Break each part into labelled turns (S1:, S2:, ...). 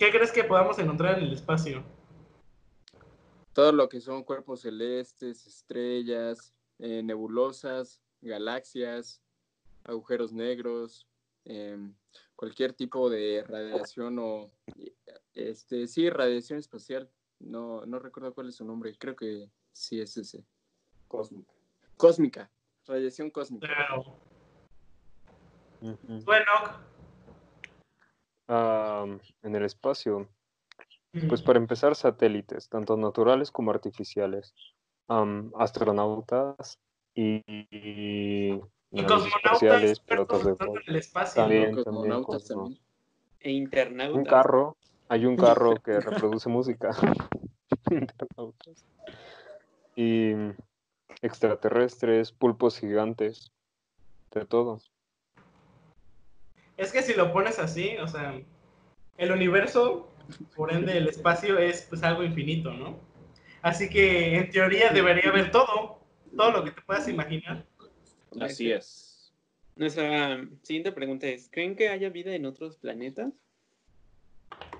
S1: ¿qué crees que podamos encontrar en el espacio?
S2: Todo lo que son cuerpos celestes, estrellas, eh, nebulosas, galaxias, agujeros negros, em, cualquier tipo de radiación o, este, sí, radiación espacial. No, no recuerdo cuál es su nombre, creo que sí es ese.
S3: Cósmica.
S2: Cósmica, radiación cósmica.
S1: Claro. Bueno,
S4: Am, en el espacio, pues para empezar, satélites, tanto naturales como artificiales, astronautas y, y
S1: cosmonautas
S4: pilotos de
S1: en el espacio.
S4: También,
S1: ¿no?
S4: también,
S2: Cosmonautas
S4: cosmo-
S2: también.
S5: E internautas.
S4: Un carro, hay un carro que reproduce música. Internautas. Y extraterrestres, pulpos gigantes, de todo.
S1: Es que si lo pones así, o sea, el universo, por ende el espacio es pues algo infinito, ¿no? Así que en teoría debería haber todo, todo lo que te puedas imaginar.
S2: Así es.
S5: Nuestra siguiente pregunta es, ¿creen que haya vida en otros planetas?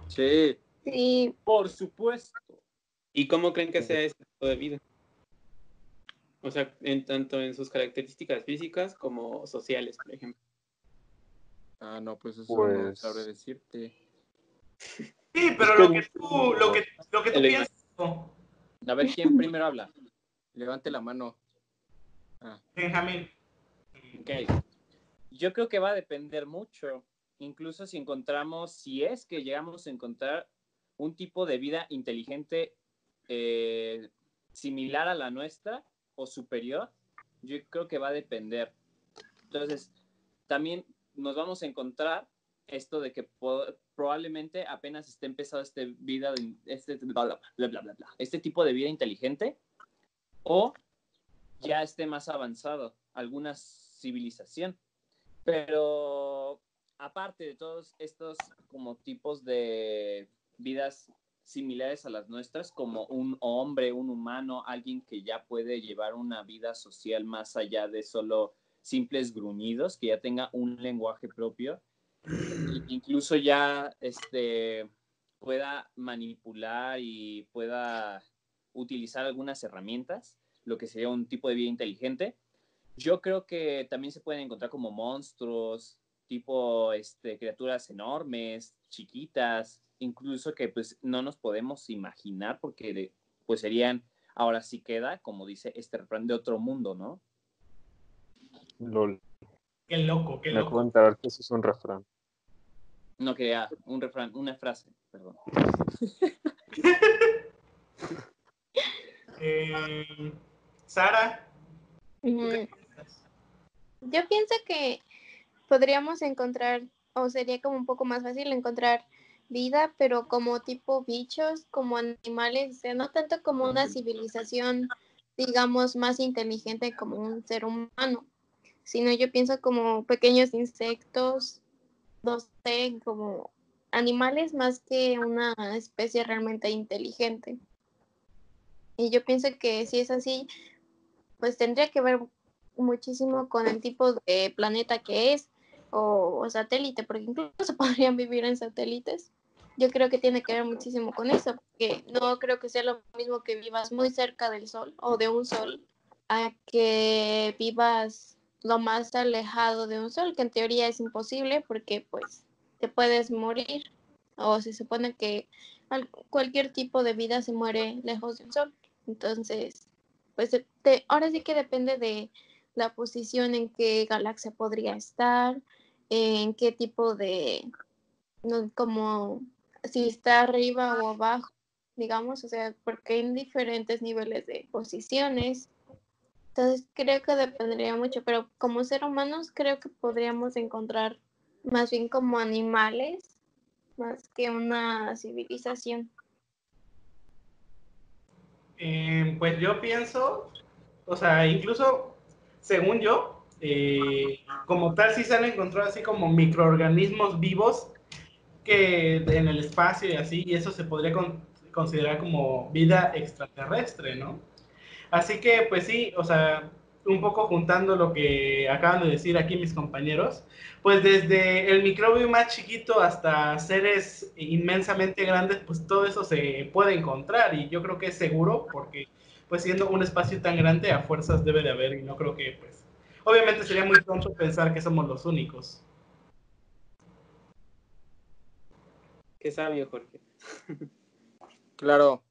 S2: Sí,
S6: Sí,
S2: por supuesto.
S5: ¿Y cómo creen que sea ese tipo de vida? O sea, en tanto en sus características físicas como sociales, por ejemplo.
S2: Ah, no, pues eso no
S4: Pues-
S2: sabré decirte.
S1: Sí, pero lo
S4: que-
S1: tú, lo que, lo que tú
S5: El-
S1: piensas, ¿no?
S2: A ver, ¿quién primero habla? Levante la mano. Ah,
S1: Benjamín.
S2: ok. Yo creo que va a depender mucho. Incluso si encontramos, si es que llegamos a encontrar un tipo de vida inteligente eh, similar a la nuestra o superior, yo creo que va a depender. Entonces, también nos vamos a encontrar esto de que probablemente apenas esté empezando este vida este este tipo de vida inteligente o ya esté más avanzado alguna civilización. Pero aparte de todos estos como tipos de vidas similares a las nuestras como un hombre un humano alguien que ya puede llevar una vida social más allá de solo simples gruñidos que ya tenga un lenguaje propio incluso ya este, pueda manipular y pueda utilizar algunas herramientas, lo que sería un tipo de vida inteligente. Yo creo que también se pueden encontrar como monstruos, tipo este, criaturas enormes, chiquitas, incluso que pues no nos podemos imaginar porque pues serían, ahora sí queda, como dice este refrán, de otro mundo, ¿no?
S4: Lol.
S1: Qué loco, qué
S4: Me acabo
S1: loco.
S4: de enterar que eso es un refrán.
S2: No quería un refrán, una frase, perdón.
S1: Eh, Sara, ¿tú qué
S6: mm, yo pienso que podríamos encontrar, o sería como un poco más fácil encontrar vida, pero como tipo bichos, como animales, o sea, no tanto como una civilización, digamos, más inteligente como un ser humano, sino yo pienso como pequeños insectos, no sé, como animales más que una especie realmente inteligente. Y yo pienso que si es así, pues tendría que ver muchísimo con el tipo de planeta que es o, o satélite, porque incluso podrían vivir en satélites. Yo creo que tiene que ver muchísimo con eso, porque no creo que sea lo mismo que vivas muy cerca del sol o de un sol a que vivas lo más alejado de un sol, que en teoría es imposible porque pues te puedes morir o se supone que al- cualquier tipo de vida se muere lejos del sol. Entonces, pues de- de- ahora sí que depende de la posición en qué galaxia podría estar, en qué tipo de, no, como si está arriba o abajo, digamos, o sea, porque hay diferentes niveles de posiciones. Entonces, creo que dependería mucho, pero como ser humanos creo que podríamos encontrar más bien como animales, más que una civilización.
S1: Eh, pues yo pienso, o sea, incluso según yo, eh, como tal sí se han encontrado así como microorganismos vivos que en el espacio y así, y eso se podría con- considerar como vida extraterrestre, ¿no? Así que, pues sí, o sea, un poco juntando lo que acaban de decir aquí mis compañeros, pues desde el microbio más chiquito hasta seres inmensamente grandes, pues todo eso se puede encontrar y yo creo que es seguro porque pues siendo un espacio tan grande a fuerzas debe de haber y no creo que pues obviamente sería muy pronto pensar que somos los únicos.
S5: Qué sabio, Jorge.
S2: Claro.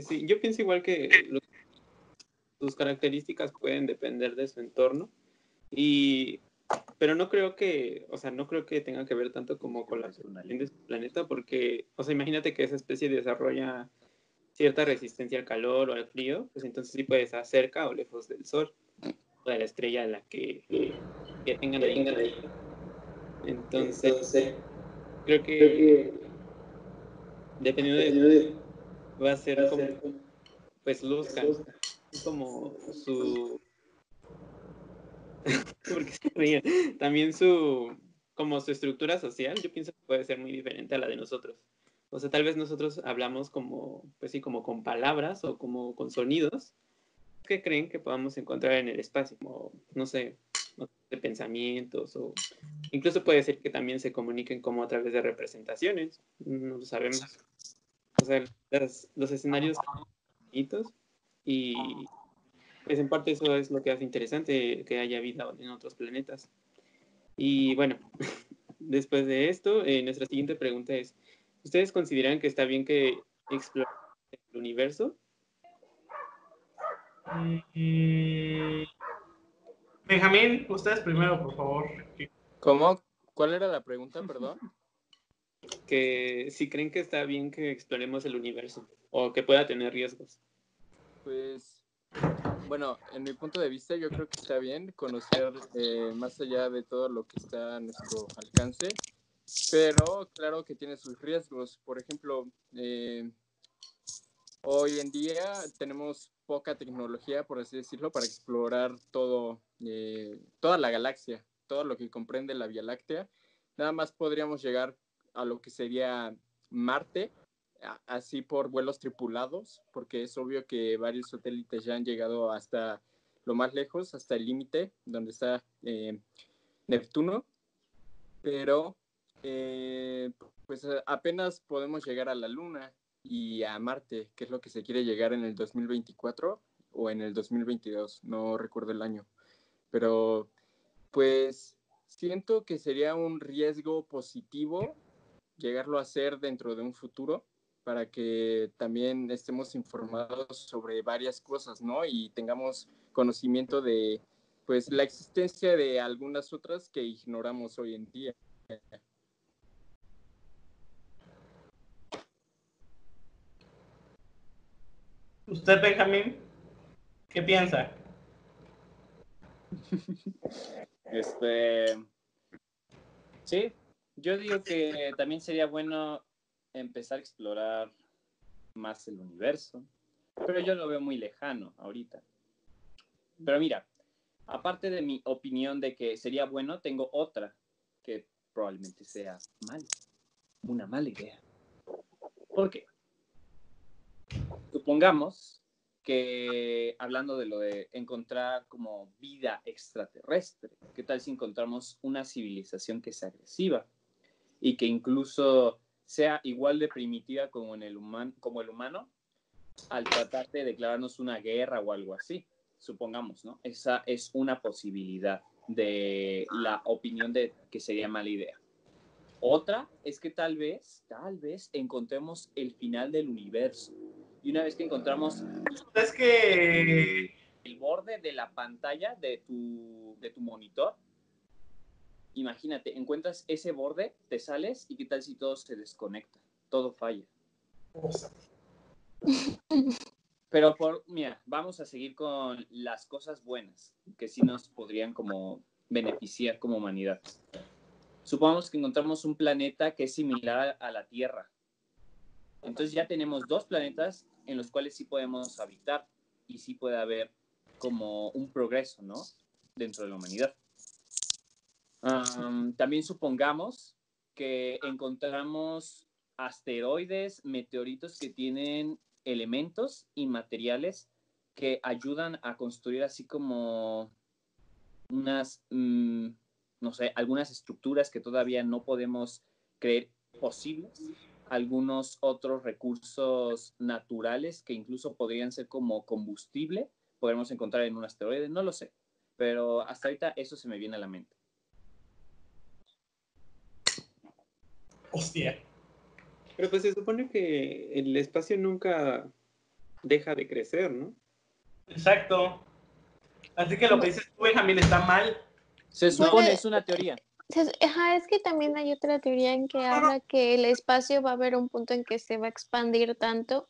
S5: Sí, yo pienso igual que los sus características pueden depender de su entorno y pero no creo que, o sea, no creo que tenga que ver tanto como con la de su planeta, porque, o sea, imagínate que esa especie desarrolla cierta resistencia al calor o al frío, pues entonces sí puede estar cerca o lejos del sol, o de la estrella a la que, que tengan ahí. Entonces, creo que dependiendo de, va a ser como, pues luzcan como su porque se también su como su estructura social yo pienso que puede ser muy diferente a la de nosotros. O sea tal vez nosotros hablamos como pues sí como con palabras o como con sonidos que creen que podamos encontrar en el espacio como no sé de pensamientos o incluso puede ser que también se comuniquen como a través de representaciones no lo sabemos o sea los escenarios bonitos y pues en parte eso es lo que hace interesante que haya vida en otros planetas. Y bueno, después de esto, eh, nuestra siguiente pregunta es, ¿ustedes consideran que está bien que exploren el universo?
S1: Mm, Benjamín, ustedes primero, por favor.
S2: ¿Cómo? ¿Cuál era la pregunta, perdón?
S5: Que si creen que está bien que exploremos el universo o que pueda tener riesgos.
S2: Pues, bueno, en mi punto de vista, yo creo que está bien conocer eh, más allá de todo lo que está a nuestro alcance, pero claro que tiene sus riesgos. Por ejemplo, eh, hoy en día tenemos poca tecnología, por así decirlo, para explorar todo, eh, toda la galaxia, todo lo que comprende la Vía Láctea. Nada más podríamos llegar a lo que sería Marte, así por vuelos tripulados, porque es obvio que varios satélites ya han llegado hasta lo más lejos, hasta el límite donde está eh, Neptuno, pero eh, pues apenas podemos llegar a la Luna y a Marte, que es lo que se quiere llegar en el 2024 o en el 2022, no recuerdo el año, pero pues siento que sería un riesgo positivo llegarlo a hacer dentro de un futuro para que también estemos informados sobre varias cosas, ¿no? Y tengamos conocimiento de, pues, la existencia de algunas otras que ignoramos hoy en día.
S1: ¿Usted, Benjamín? ¿Qué piensa?
S2: Este. Sí, yo digo que también sería bueno empezar a explorar más el universo, pero yo lo veo muy lejano ahorita. Pero mira, aparte de mi opinión de que sería bueno, tengo otra que probablemente sea mal, una mala idea. ¿Por qué? Supongamos que hablando de lo de encontrar como vida extraterrestre, ¿qué tal si encontramos una civilización que es agresiva y que incluso sea igual de primitiva como, en el, como el humano al tratar de declararnos una guerra o algo así, supongamos, ¿no? Esa es una posibilidad de la opinión de que sería mala idea. Otra es que tal vez, tal vez encontremos el final del universo. Y una vez que encontramos...
S1: Es que...
S2: El borde de la pantalla de tu, de tu monitor, imagínate, encuentras ese borde, te sales y qué tal si todo se desconecta, todo falla. Pero por, mira, vamos a seguir con las cosas buenas que sí nos podrían como beneficiar como humanidad. Supongamos que encontramos un planeta que es similar a la Tierra. Entonces ya tenemos dos planetas en los cuales sí podemos habitar y sí puede haber como un progreso, ¿no? Dentro de la humanidad también supongamos que encontramos asteroides, meteoritos que tienen elementos y materiales
S3: que ayudan a construir así como unas, mm, no sé, algunas estructuras que todavía no podemos creer posibles, algunos otros recursos naturales que incluso podrían ser como combustible, podemos encontrar en un asteroide, no lo sé, pero hasta ahorita eso se me viene a la mente.
S1: Hostia.
S5: Pero pues se supone que el espacio nunca deja de crecer, ¿no?
S1: Exacto. Así que lo que dices tú, Benjamín, está mal.
S3: Se supone, es una teoría.
S6: Se- Ajá, es que también hay otra teoría en que habla que el espacio va a haber un punto en que se va a expandir tanto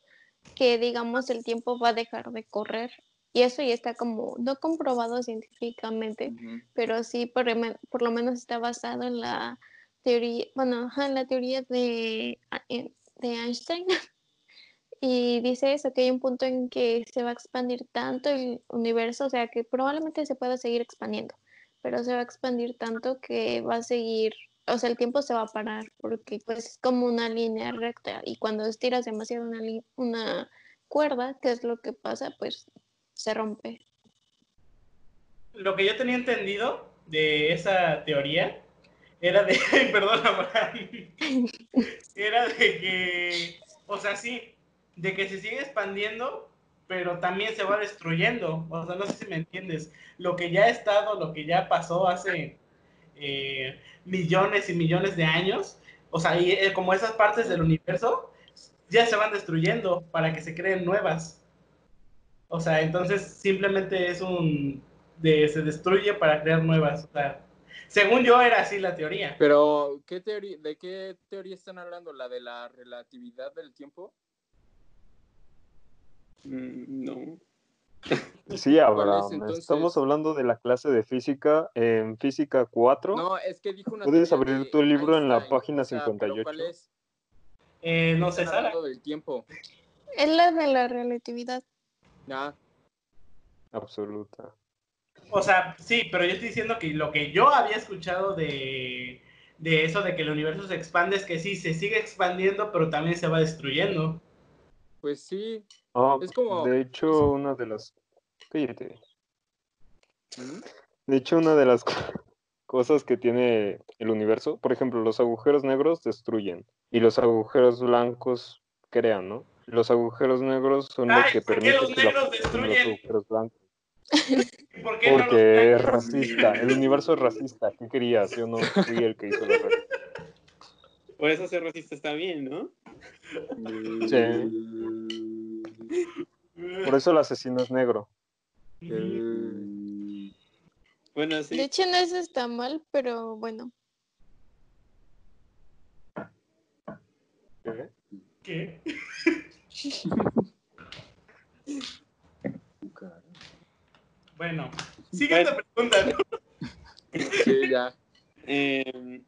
S6: que, digamos, el tiempo va a dejar de correr. Y eso ya está como, no comprobado científicamente, pero sí por lo menos está basado en la teoría, bueno, la teoría de, a- en- de Einstein. Y dice eso, que hay un punto en que se va a expandir tanto el universo, o sea, que probablemente se pueda seguir expandiendo, pero se va a expandir tanto que va a seguir, o sea, el tiempo se va a parar, porque pues es como una línea recta, y cuando estiras demasiado una, una cuerda, ¿qué es lo que pasa? Pues se rompe.
S1: Lo que yo tenía entendido de esa teoría era de. Abraham. Era de que. O sea, sí, de que se sigue expandiendo, pero también se va destruyendo. O sea, no sé si me entiendes. Lo que ya ha estado, lo que ya pasó hace eh, millones y millones de años, o sea, y, eh, como esas partes del universo, ya se van destruyendo para que se creen nuevas. O sea, entonces simplemente es un de se destruye para crear nuevas. O sea, según yo era así la teoría.
S3: Pero, ¿qué teoría, ¿de qué teoría están hablando? ¿La de la relatividad del tiempo?
S5: Mm, no.
S4: Sí, Abraham.
S3: entonces?
S4: Estamos hablando de la clase de física en física 4.
S3: No, es que dijo una
S4: ¿Puedes abrir tu libro en la página
S3: o sea, pero
S4: 58?
S3: ¿Cuál es?
S1: Eh, no sé, Sara.
S3: del tiempo.
S6: Es la de la relatividad.
S3: Ah,
S4: Absoluta.
S1: O sea, sí, pero yo estoy diciendo que lo que yo había escuchado de, de eso de que el universo se expande es que sí, se sigue expandiendo, pero también se va destruyendo.
S3: pues sí.
S4: Ah,
S3: Es como-
S4: De hecho, una de las... Cállate.
S3: ¿Mm?
S4: De hecho, una de las co- cosas que tiene el universo, por ejemplo, los agujeros negros destruyen y los agujeros blancos crean, ¿no? Los agujeros negros son lo
S1: Ay,
S4: que
S1: ¿por qué
S4: permite
S1: los
S4: la
S1: negros
S4: fusión de los
S1: destruyen?
S4: agujeros blancos.
S1: ¿Y ¿Por qué no los
S4: Porque es racista. El universo es racista. ¿Qué querías? Yo no fui el que hizo la.
S5: Por eso ser racista está bien, ¿no?
S4: Por eso el asesino es negro.
S5: Bueno, sí.
S6: De hecho, no eso está mal, pero bueno.
S4: ¿Qué?
S1: ¿Qué? Bueno, siguiente pregunta. ¿no?
S3: Sí, ya.
S5: Eh,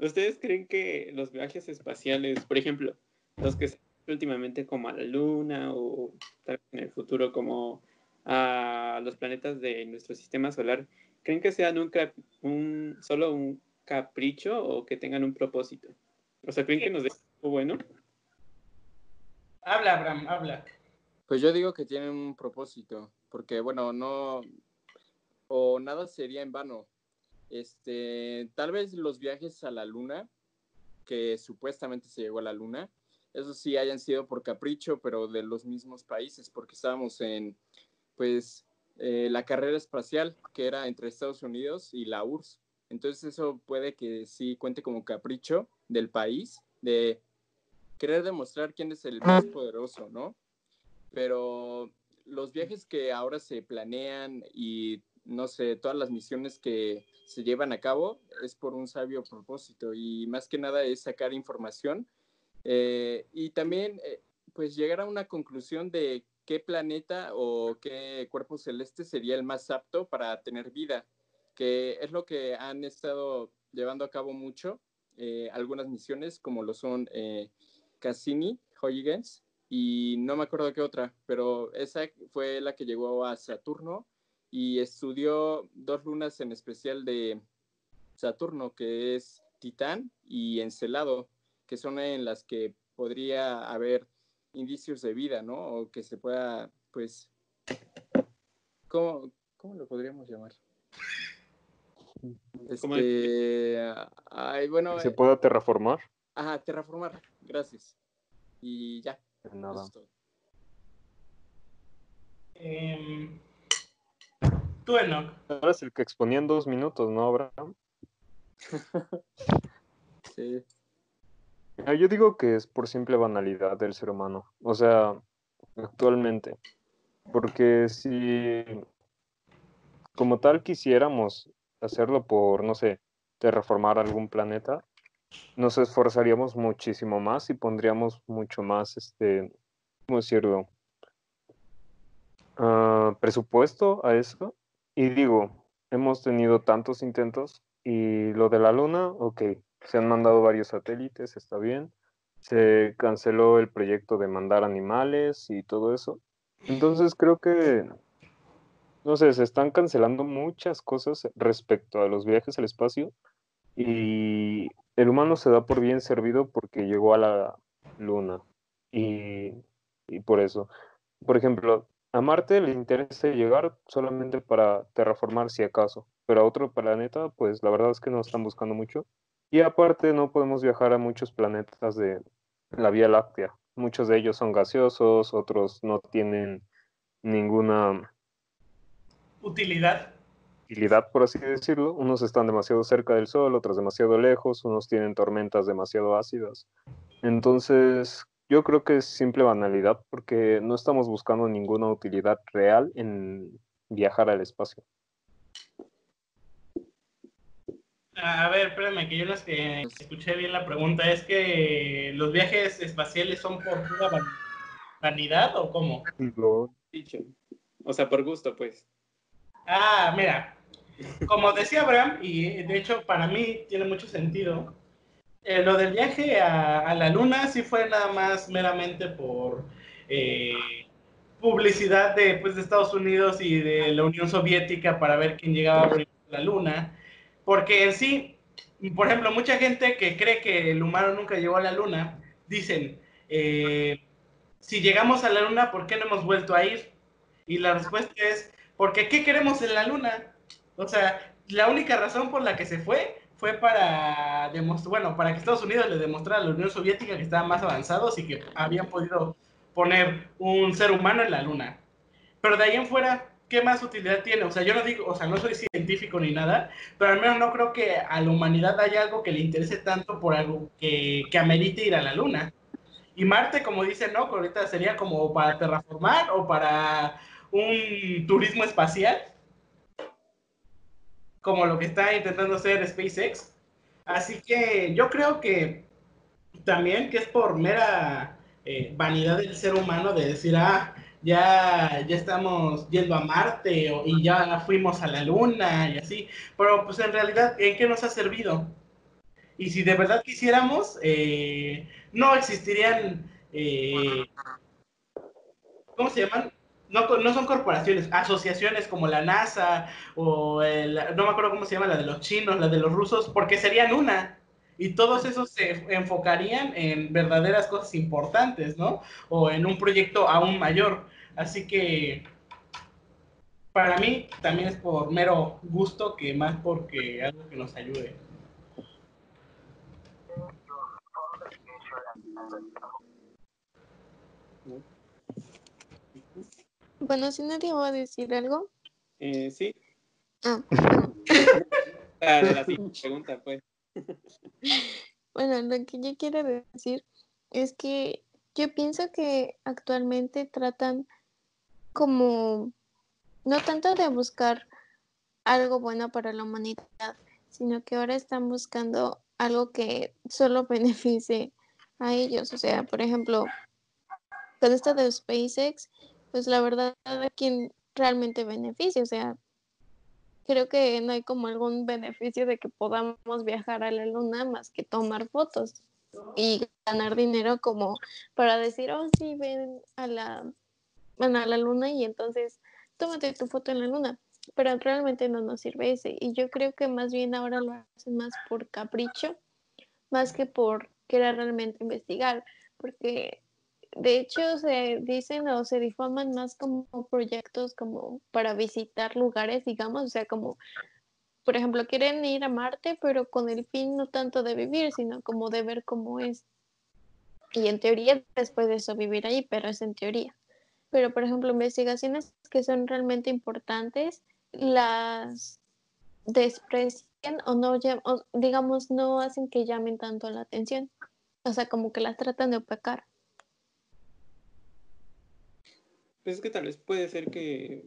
S5: ¿Ustedes creen que los viajes espaciales, por ejemplo, los que se han hecho últimamente como a la Luna o tal vez en el futuro como a los planetas de nuestro sistema solar, creen que sean un, cap- un solo un capricho o que tengan un propósito? O sea, ¿creen que nos den algo bueno?
S1: Habla, Abraham, habla.
S3: Pues yo digo que tienen un propósito, porque bueno, no, o nada sería en vano. Este, tal vez los viajes a la luna, que supuestamente se llegó a la luna, eso sí hayan sido por capricho, pero de los mismos países, porque estábamos en, pues, eh, la carrera espacial, que era entre Estados Unidos y la URSS. Entonces eso puede que sí cuente como capricho del país, de querer demostrar quién es el más poderoso, ¿no? Pero los viajes que ahora se planean y no sé, todas las misiones que se llevan a cabo es por un sabio propósito y más que nada es sacar información eh, y también eh, pues llegar a una conclusión de qué planeta o qué cuerpo celeste sería el más apto para tener vida, que es lo que han estado llevando a cabo mucho eh, algunas misiones como lo son Cassini, Huygens y no me acuerdo qué otra, pero esa fue la que llegó a Saturno y estudió dos lunas en especial de Saturno, que es Titán y Encelado, que son en las que podría haber indicios de vida, ¿no? O que se pueda
S2: pues, ¿cómo, cómo lo podríamos llamar?
S5: ¿Cómo
S2: Este, ay, bueno,
S4: ¿Se
S2: eh,
S4: puede terraformar?
S2: ajá, terraformar, gracias. Y ya,
S4: Nada.
S2: es.
S1: Em, tú, Enoch.
S4: Eres el que exponía en dos minutos, ¿no, Abraham?
S2: Sí.
S4: Ah, Yo digo que es por simple banalidad del ser humano. O sea, actualmente. Porque si como tal quisiéramos hacerlo por, no sé, terraformar algún planeta, nos esforzaríamos muchísimo más y pondríamos mucho más, este, ¿cómo decirlo? Ah, presupuesto a eso. Y digo, hemos tenido tantos intentos y lo de la luna, ok, se han mandado varios satélites, está bien. Se canceló el proyecto de mandar animales y todo eso. Entonces creo que, no sé, se están cancelando muchas cosas respecto a los viajes al espacio y el humano se da por bien servido porque llegó a la luna y, y por eso. Por ejemplo, a Marte le interesa llegar solamente para terraformar si acaso, pero a otro planeta, pues la verdad es que no están buscando mucho. Y aparte no podemos viajar a muchos planetas de la Vía Láctea. Muchos de ellos son gaseosos, otros no tienen ninguna
S1: Utilidad.
S4: Utilidad, por así decirlo. Unos están demasiado cerca del Sol, otros demasiado lejos, unos tienen tormentas demasiado ácidas. Entonces, yo creo que es simple banalidad porque no estamos buscando ninguna utilidad real en viajar al espacio.
S1: A ver, espérame, que yo no es que escuché bien la pregunta. ¿Es que los viajes espaciales son por pura van- vanidad o cómo?
S5: Dicho. O sea, por gusto, pues.
S1: Ah, mira, como decía Abraham, y eh, de hecho para mí tiene mucho sentido, eh, lo del viaje a, la luna sí fue nada más meramente por eh, publicidad de, pues, de Estados Unidos y de la Unión Soviética para ver quién llegaba a la luna, porque en sí, por ejemplo, mucha gente que cree que el humano nunca llegó a la luna, dicen, si llegamos a la luna, ¿por qué no hemos vuelto a ir? Y la respuesta es, porque ¿qué queremos en la luna? O sea, la única razón por la que se fue fue para demostrar, bueno, para que Estados Unidos le demostrara a la Unión Soviética que estaban más avanzados y que habían podido poner un ser humano en la luna. Pero de ahí en fuera, ¿qué más utilidad tiene? O sea, yo no digo, o sea, no soy científico ni nada, pero al menos no creo que a la humanidad haya algo que le interese tanto por algo que, que amerite ir a la luna. Y Marte, como dice, no, ahorita sería como para terraformar o para un turismo espacial, como lo que está intentando hacer SpaceX. Así que yo creo que también que es por mera eh, vanidad del ser humano de decir, ah, ya, ya estamos yendo a Marte o- y ya fuimos a la Luna y así. Pero pues en realidad, ¿en qué nos ha servido? Y si de verdad quisiéramos, eh, no existirían, eh, ¿cómo se llaman? No, no son corporaciones, asociaciones como la NASA o el- no me acuerdo cómo se llama, la de los chinos, la de los rusos, porque serían una. Y todos esos se enfocarían en verdaderas cosas importantes, ¿no? O en un proyecto aún mayor. Así que para mí también es por mero gusto que más porque algo que nos ayude.
S6: Bueno, si nadie va a decir algo.
S5: Eh, sí.
S6: Ah, bueno.
S5: Ah, la siguiente pregunta, pues.
S6: Bueno, lo que yo quiero decir es que yo pienso que actualmente tratan como no tanto de buscar algo bueno para la humanidad, sino que ahora están buscando algo que solo beneficie a ellos. O sea, por ejemplo, con esto de SpaceX, pues la verdad a quien realmente beneficia, o sea, creo que no hay como algún beneficio de que podamos viajar a la luna más que tomar fotos y ganar dinero como para decir, oh sí, ven a la, bueno, a la luna y entonces tómate tu foto en la luna. Pero realmente no nos sirve ese. Y yo creo que más bien ahora lo hacen más por capricho, más que por querer realmente investigar. Porque de hecho se dicen o se diforman más como proyectos como para visitar lugares, digamos, o sea, como, por ejemplo, quieren ir a Marte, pero con el fin no tanto de vivir, sino como de ver cómo es. Y en teoría, después de eso, vivir ahí, pero es en teoría. Pero, por ejemplo, investigaciones que son realmente importantes, las desprecian o no, o, digamos, no hacen que llamen tanto la atención. O sea, como que las tratan de opacar.
S5: Pues es que tal vez puede ser que,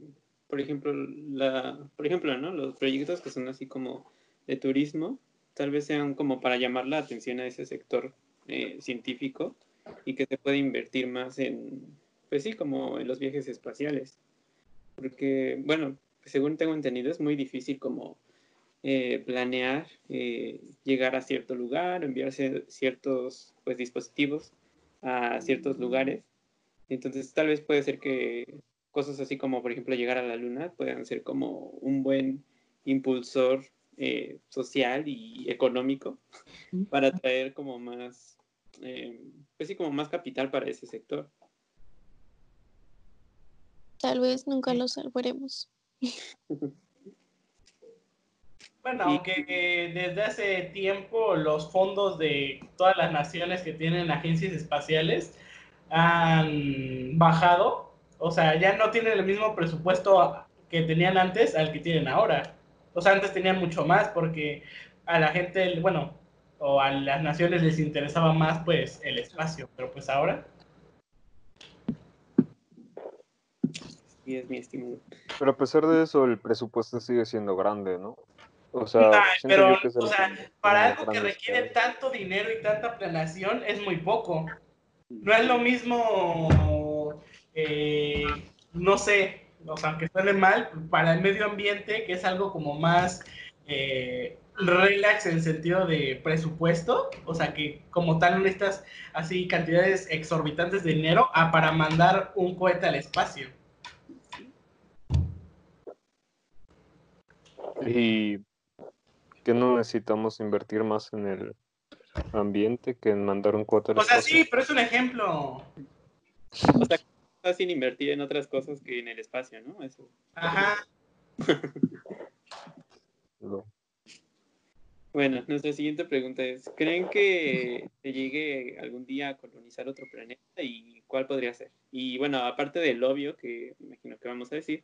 S5: por ejemplo, la, por ejemplo, ¿no? Los proyectos que son así como de turismo, tal vez sean como para llamar la atención a ese sector eh, científico y que se puede invertir más en, pues sí, como en los viajes espaciales. Porque, bueno, según tengo entendido, es muy difícil como eh, planear eh, llegar a cierto lugar, enviarse ciertos pues, dispositivos a ciertos lugares. Entonces, tal vez puede ser que cosas así como, por ejemplo, llegar a la luna puedan ser como un buen impulsor eh, social y económico para traer como más, pues sí, como más capital para ese sector.
S6: Tal vez nunca lo salvaremos.
S1: Bueno, aunque desde hace tiempo los fondos de todas las naciones que tienen agencias espaciales han bajado, o sea, ya no tienen el mismo presupuesto que tenían antes al que tienen ahora. O sea, antes tenían mucho más porque a la gente, bueno, o a las naciones les interesaba más pues el espacio, pero pues ahora
S5: y es mi estímulo.
S4: Pero a pesar de eso, el presupuesto sigue siendo grande, ¿no? O sea,
S1: pero, o sea para algo que requiere tanto dinero y tanta planeación es muy poco. No es lo mismo, eh, no sé, o sea, aunque suene mal, para el medio ambiente, que es algo como más eh, relax en el sentido de presupuesto, o sea, que como tal no necesitas así cantidades exorbitantes de dinero a para mandar un cohete al espacio.
S4: Y que no necesitamos invertir más en el ambiente que en mandar un cuota.
S1: O sea, sí, pero es un ejemplo.
S5: O sea, sin invertir en otras cosas que en el espacio, ¿no? Eso.
S1: Ajá.
S5: Bueno, nuestra siguiente pregunta es, ¿creen que se llegue algún día a colonizar otro planeta y cuál podría ser? Y bueno, aparte del obvio que imagino que vamos a decir,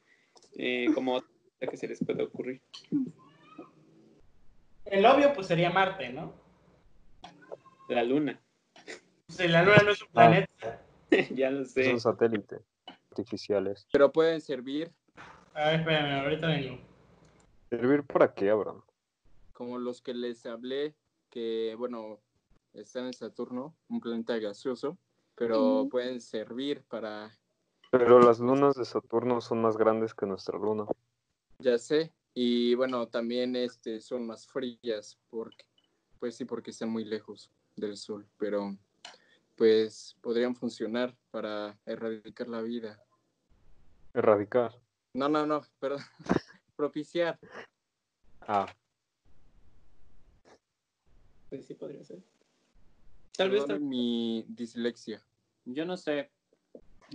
S5: eh, como que se les puede ocurrir.
S1: El obvio, pues sería Marte, ¿no?
S5: La Luna.
S1: Pues la Luna no es un planeta.
S5: ya lo sé.
S4: Son satélites artificiales.
S2: Pero pueden servir.
S1: A ver, espérame, ahorita vengo.
S4: ¿Servir para qué, Abraham?
S2: Como los que les hablé, que, bueno, están en Saturno, un planeta gaseoso, pero pueden servir para...
S4: Pero las lunas de Saturno son más grandes que nuestra luna.
S2: Ya sé, y bueno, también este, son más frías, porque, pues sí, porque están muy lejos del sol, pero pues podrían funcionar para erradicar la vida.
S4: Erradicar.
S2: No, no, no, perdón. Propiciar.
S4: Ah.
S5: Pues sí podría ser.
S2: Tal vez mi dislexia.
S5: Yo no sé.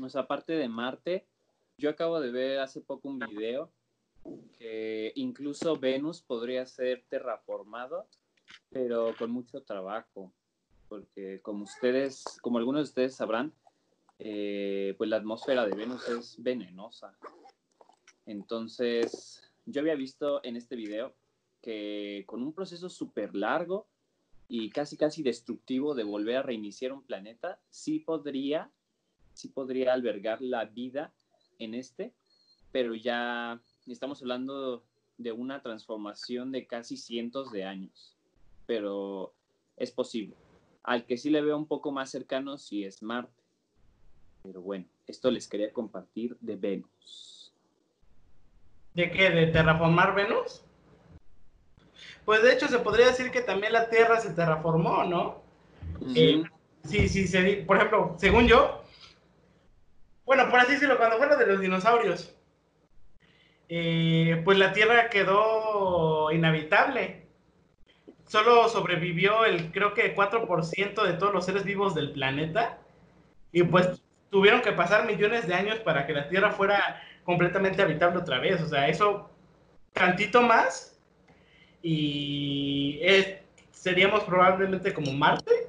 S5: O sea, aparte de Marte, yo acabo de ver hace poco un video que incluso Venus podría ser terraformado, pero con mucho trabajo, porque como ustedes, como algunos de ustedes sabrán, eh, pues la atmósfera de Venus es venenosa. Entonces, yo había visto en este video que con un proceso súper largo y casi casi destructivo de volver a reiniciar un planeta, sí podría, sí podría albergar la vida en este, pero ya estamos hablando de una transformación de casi cientos de años, pero es posible. Al que sí le veo un poco más cercano sí es Marte. Pero bueno, esto les quería compartir de Venus.
S1: ¿De qué? ¿De terraformar Venus? Pues de hecho se podría decir que también la Tierra se terraformó, ¿no? sí, sí, sí, por ejemplo, según yo, bueno, por así decirlo, cuando fue lo de los dinosaurios, eh, pues la Tierra quedó inhabitable. Solo sobrevivió el, creo que 4% de todos los seres vivos del planeta. Y pues tuvieron que pasar millones de años para que la Tierra fuera completamente habitable otra vez. O sea, eso tantito más y es- seríamos probablemente como Marte.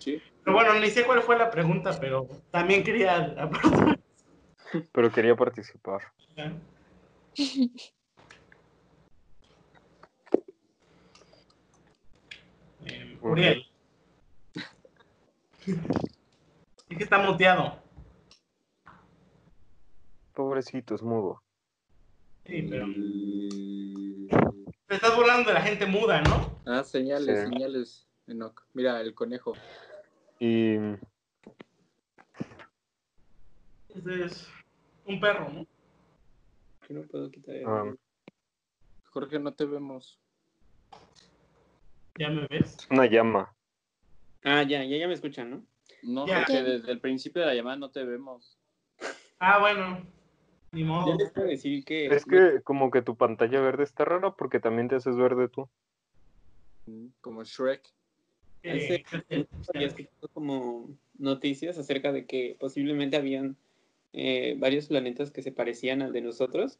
S3: Sí.
S1: Pero bueno, ni sé cuál fue la pregunta, pero también quería aportar.
S4: Pero quería participar.
S1: Eh, Uriel. Es que está muteado.
S4: Pobrecito, es mudo.
S1: Sí, pero te estás burlando de la gente muda, ¿no?
S3: Ah, señales,
S4: Sí.
S3: señales, Enoch. Mira, el conejo.
S4: Y
S1: Ese es un perro, ¿no?
S5: Que no puedo quitar el-
S4: Ah.
S3: Jorge, no te vemos.
S1: ¿Ya me ves?
S4: una llama.
S5: Ah, ya, ya, ya me escuchan, ¿no?
S3: No,
S1: Ya.
S3: Jorge, desde el principio de la llamada no te vemos.
S1: Ah, bueno. Ni modo.
S5: decir que...
S4: Es que como que tu pantalla verde está rara porque también te haces verde tú.
S3: Como Shrek.
S1: Eh,
S5: escuchado como noticias acerca de que posiblemente habían eh, varios planetas que se parecían al de nosotros.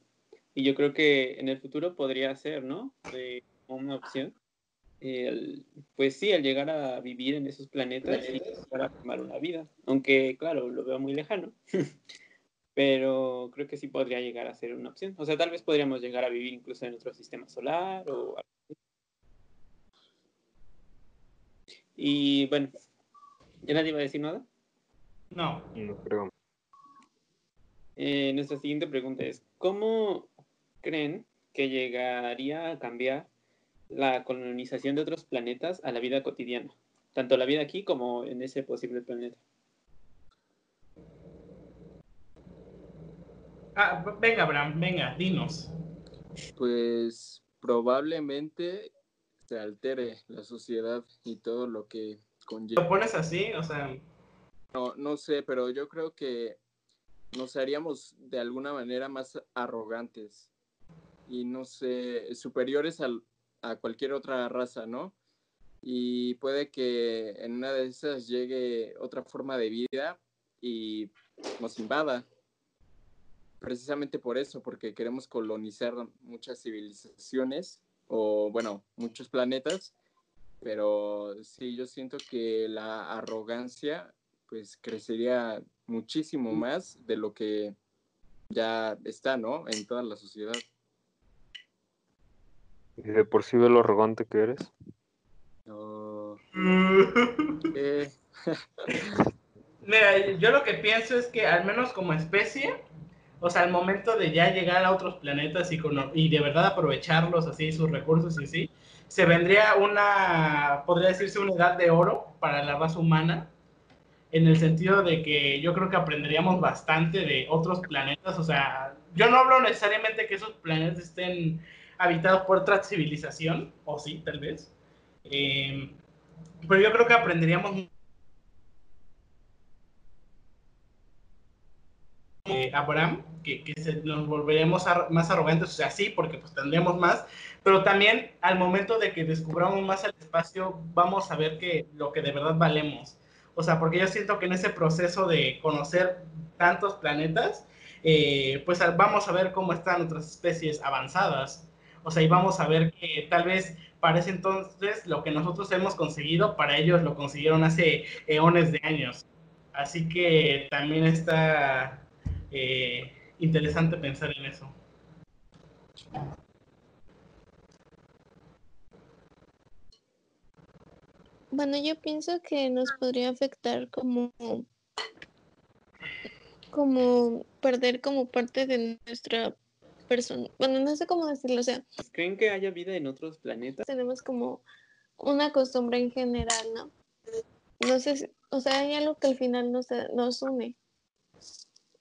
S5: Y yo creo que en el futuro podría ser, ¿no? De una opción. El- pues sí, al llegar a vivir en esos planetas y para formar una vida. Aunque, claro, lo veo muy lejano. Pero creo que sí podría llegar a ser una opción. O sea, tal vez podríamos llegar a vivir incluso en otro sistema solar o algo así. Y bueno, ¿ya nadie va a decir nada?
S1: no.
S4: No creo.
S5: Eh, nuestra siguiente pregunta es, ¿cómo creen que llegaría a cambiar la colonización de otros planetas a la vida cotidiana? Tanto la vida aquí como en ese posible planeta.
S1: Ah, venga, Abraham, venga, dinos.
S3: Pues probablemente se altere la sociedad y todo lo que
S1: ¿Lo
S3: conlleva.
S1: pones así? O sea,
S3: No, no sé, pero yo creo que nos haríamos de alguna manera más arrogantes y no sé, superiores al- a cualquier otra raza, ¿no? Y puede que en una de esas llegue otra forma de vida y nos invada. Precisamente por eso, porque queremos colonizar muchas civilizaciones o, bueno, muchos planetas, pero sí, yo siento que la arrogancia pues crecería muchísimo más de lo que ya está, ¿no? En toda la sociedad.
S4: Y de por sí ve lo arrogante que eres.
S3: No, eh,
S1: Mira, yo lo que pienso es que al menos como especie, o sea, al momento de ya llegar a otros planetas y, cono- y de verdad aprovecharlos así, sus recursos y así, se vendría una, podría decirse una edad de oro para la raza humana, en el sentido de que yo creo que aprenderíamos bastante de otros planetas, o sea, yo no hablo necesariamente que esos planetas estén habitados por otra civilización, o sí, tal vez, eh, pero yo creo que aprenderíamos Abraham, que, nos volveremos ar- más arrogantes, o sea, sí, porque pues tendremos más, pero también al momento de que descubramos más el espacio, vamos a ver que lo que de verdad valemos. O sea, porque yo siento que en ese proceso de conocer tantos planetas, eh, pues vamos a ver cómo están otras especies avanzadas. O sea, y vamos a ver que tal vez para ese entonces lo que nosotros hemos conseguido, para ellos lo consiguieron hace eones de años. Así que también está eh, interesante pensar en eso.
S6: Bueno, yo pienso que nos podría afectar como, como perder como parte de nuestra persona. Bueno, no sé cómo decirlo, o sea,
S5: ¿Creen que haya vida en otros planetas?
S6: tenemos como una costumbre en general, ¿no? No sé, si- o sea, hay algo que al final nos, nos une.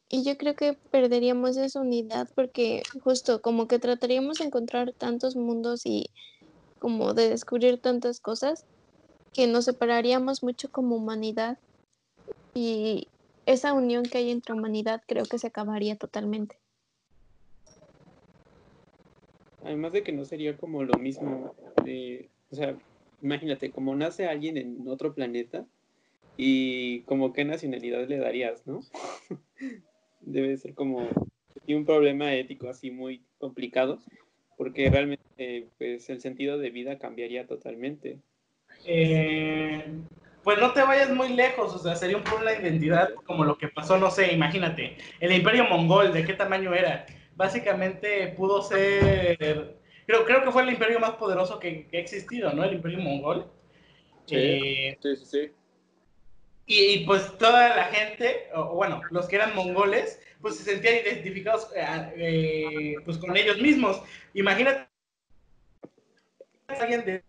S6: Y yo creo que perderíamos esa unidad porque justo como que trataríamos de encontrar tantos mundos y como de descubrir tantas cosas que nos separaríamos mucho como humanidad y esa unión que hay entre humanidad creo que se acabaría totalmente.
S5: Además de que no sería como lo mismo de, o sea, imagínate, como nace alguien en otro planeta y como qué nacionalidad le darías, ¿no? Debe ser como y un problema ético así muy complicado, porque realmente pues el sentido de vida cambiaría totalmente.
S1: Eh, pues no te vayas muy lejos, o sea, sería un problema de identidad como lo que pasó, no sé, imagínate, el imperio mongol, ¿de qué tamaño era? Básicamente pudo ser, creo, creo que fue el imperio más poderoso que, que ha existido, ¿no? El imperio mongol.
S2: Sí,
S1: Eh,
S2: sí, sí, sí.
S1: y, y, pues toda la gente, o bueno, los que eran mongoles, pues se sentían identificados eh, eh, pues con ellos mismos. Imagínate alguien de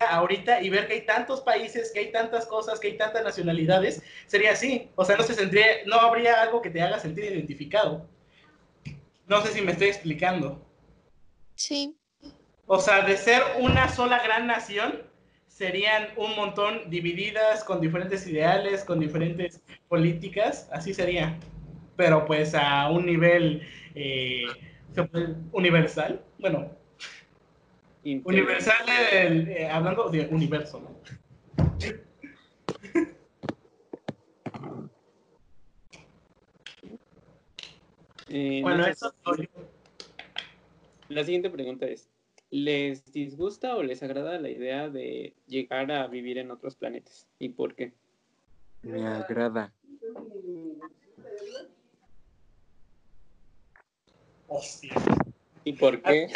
S1: ahorita y ver que hay tantos países, que hay tantas cosas, que hay tantas nacionalidades, sería así. O sea, no se sentiría, no habría algo que te haga sentir identificado. No sé si me estoy explicando.
S6: Sí.
S1: O sea, de ser una sola gran nación, serían un montón divididas con diferentes ideales, con diferentes políticas, así sería. Pero pues a un nivel eh, universal, bueno, universal, el- eh, hablando de universo, ¿no?
S5: Eh, no
S1: Bueno,
S5: sé,
S1: eso soy yo.
S5: La siguiente pregunta es, ¿les disgusta o les agrada la idea de llegar a vivir en otros planetas? ¿Y por qué?
S2: Me agrada.
S1: Hostia.
S5: ¿Y por qué?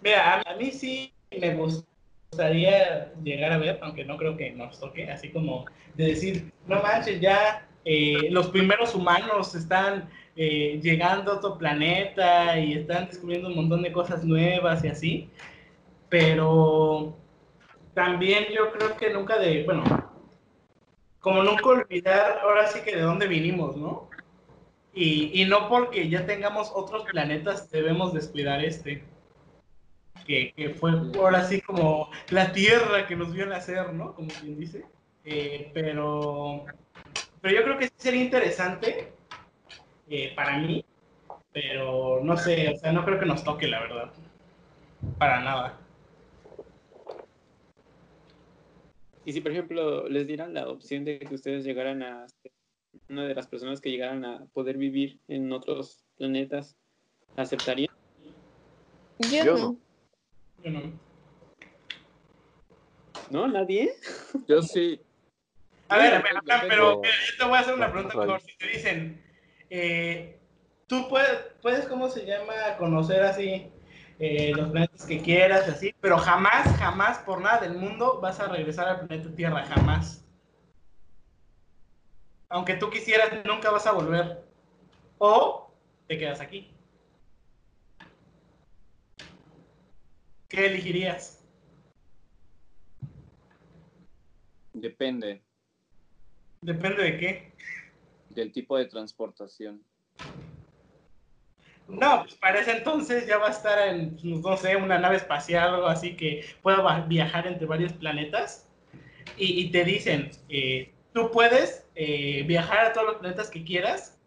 S1: Mira, a, a mí sí me gustaría llegar a ver, aunque no creo que nos toque, así como de decir, no manches, ya eh, los primeros humanos están eh, llegando a otro planeta y están descubriendo un montón de cosas nuevas y así, pero también yo creo que nunca de, bueno, como nunca olvidar ahora sí que de dónde vinimos, ¿no? Y, y no porque ya tengamos otros planetas debemos descuidar este que, que fue ahora sí como la tierra que nos vio nacer, ¿no? Como quien dice. Eh, pero, pero yo creo que sería interesante eh, para mí, pero no sé, o sea, no creo que nos toque, la verdad. Para nada.
S5: Y si, por ejemplo, les dieran la opción de que ustedes llegaran a ser una de las personas que llegaran a poder vivir en otros planetas, ¿aceptarían?
S6: Yo,
S4: Yo
S6: no.
S4: no.
S1: Yo no.
S5: ¿No? ¿Nadie?
S2: Yo sí.
S1: A ver, a pero mira, yo te voy a hacer una pregunta mejor. Si te dicen, eh, tú puedes, puedes, ¿cómo se llama? Conocer así eh, los planetas que quieras, así, pero jamás, jamás, por nada del mundo, vas a regresar al planeta Tierra, jamás. Aunque tú quisieras, nunca vas a volver. O te quedas aquí. ¿Qué elegirías?
S2: Depende
S1: Depende de qué.
S2: Del tipo de transportación.
S1: No, pues para ese entonces ya va a estar en, no sé, una nave espacial o algo así que pueda viajar entre varios planetas. Y, y te dicen, eh, tú puedes eh, viajar a todos los planetas que quieras,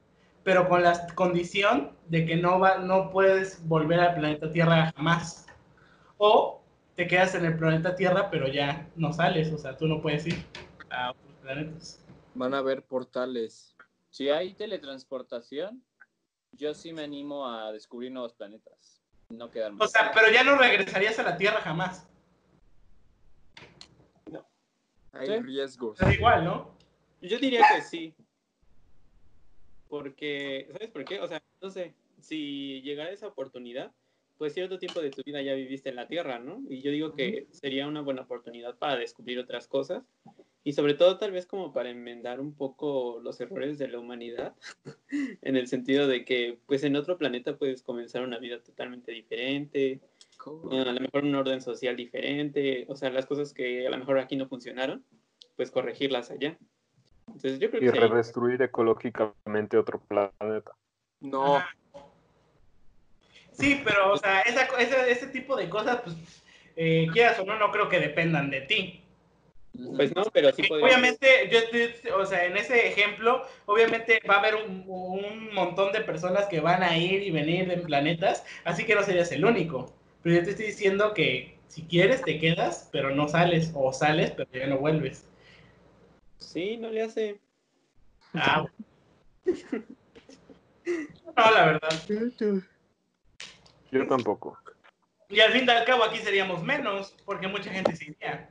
S1: pero con la condición de que no, va, no puedes volver al planeta Tierra jamás. O te quedas en el planeta Tierra, pero ya no sales, o sea, tú no puedes ir a otros planetas.
S2: Van a haber portales. Si hay teletransportación, yo sí me animo a descubrir nuevos planetas. No quedarme.
S1: O sea, pero ya no regresarías a la Tierra jamás.
S2: hay
S1: ¿sí?
S2: riesgos.
S1: Sea, igual, ¿no?
S5: Yo diría que sí. Porque, ¿sabes por qué? O sea, no sé, si llegara esa oportunidad, pues cierto tiempo de tu vida ya viviste en la Tierra, ¿no? Y yo digo que sería una buena oportunidad para descubrir otras cosas y sobre todo tal vez como para enmendar un poco los errores de la humanidad, en el sentido de que pues en otro planeta puedes comenzar una vida totalmente diferente, eh, a lo mejor un orden social diferente, o sea, las cosas que a lo mejor aquí no funcionaron, pues corregirlas allá. Entonces yo creo
S4: Y
S5: que
S4: redestruir ecológicamente otro planeta.
S2: No.
S1: Sí, pero, o sea, esa, co- ese, ese tipo de cosas, pues, eh, quieras o no, no creo que dependan de ti.
S5: Pues no, pero sí.
S1: Obviamente, yo estoy, o sea, en ese ejemplo, obviamente va a haber un, un montón de personas que van a ir y venir en planetas, así que no serías el único. Pero yo te estoy diciendo que Si quieres, te quedas, pero no sales. O sales, pero ya no vuelves.
S5: Sí, no le hace.
S1: Ah. No, la verdad.
S4: Yo tampoco.
S1: Y al fin y al cabo aquí seríamos menos, porque mucha gente se iría.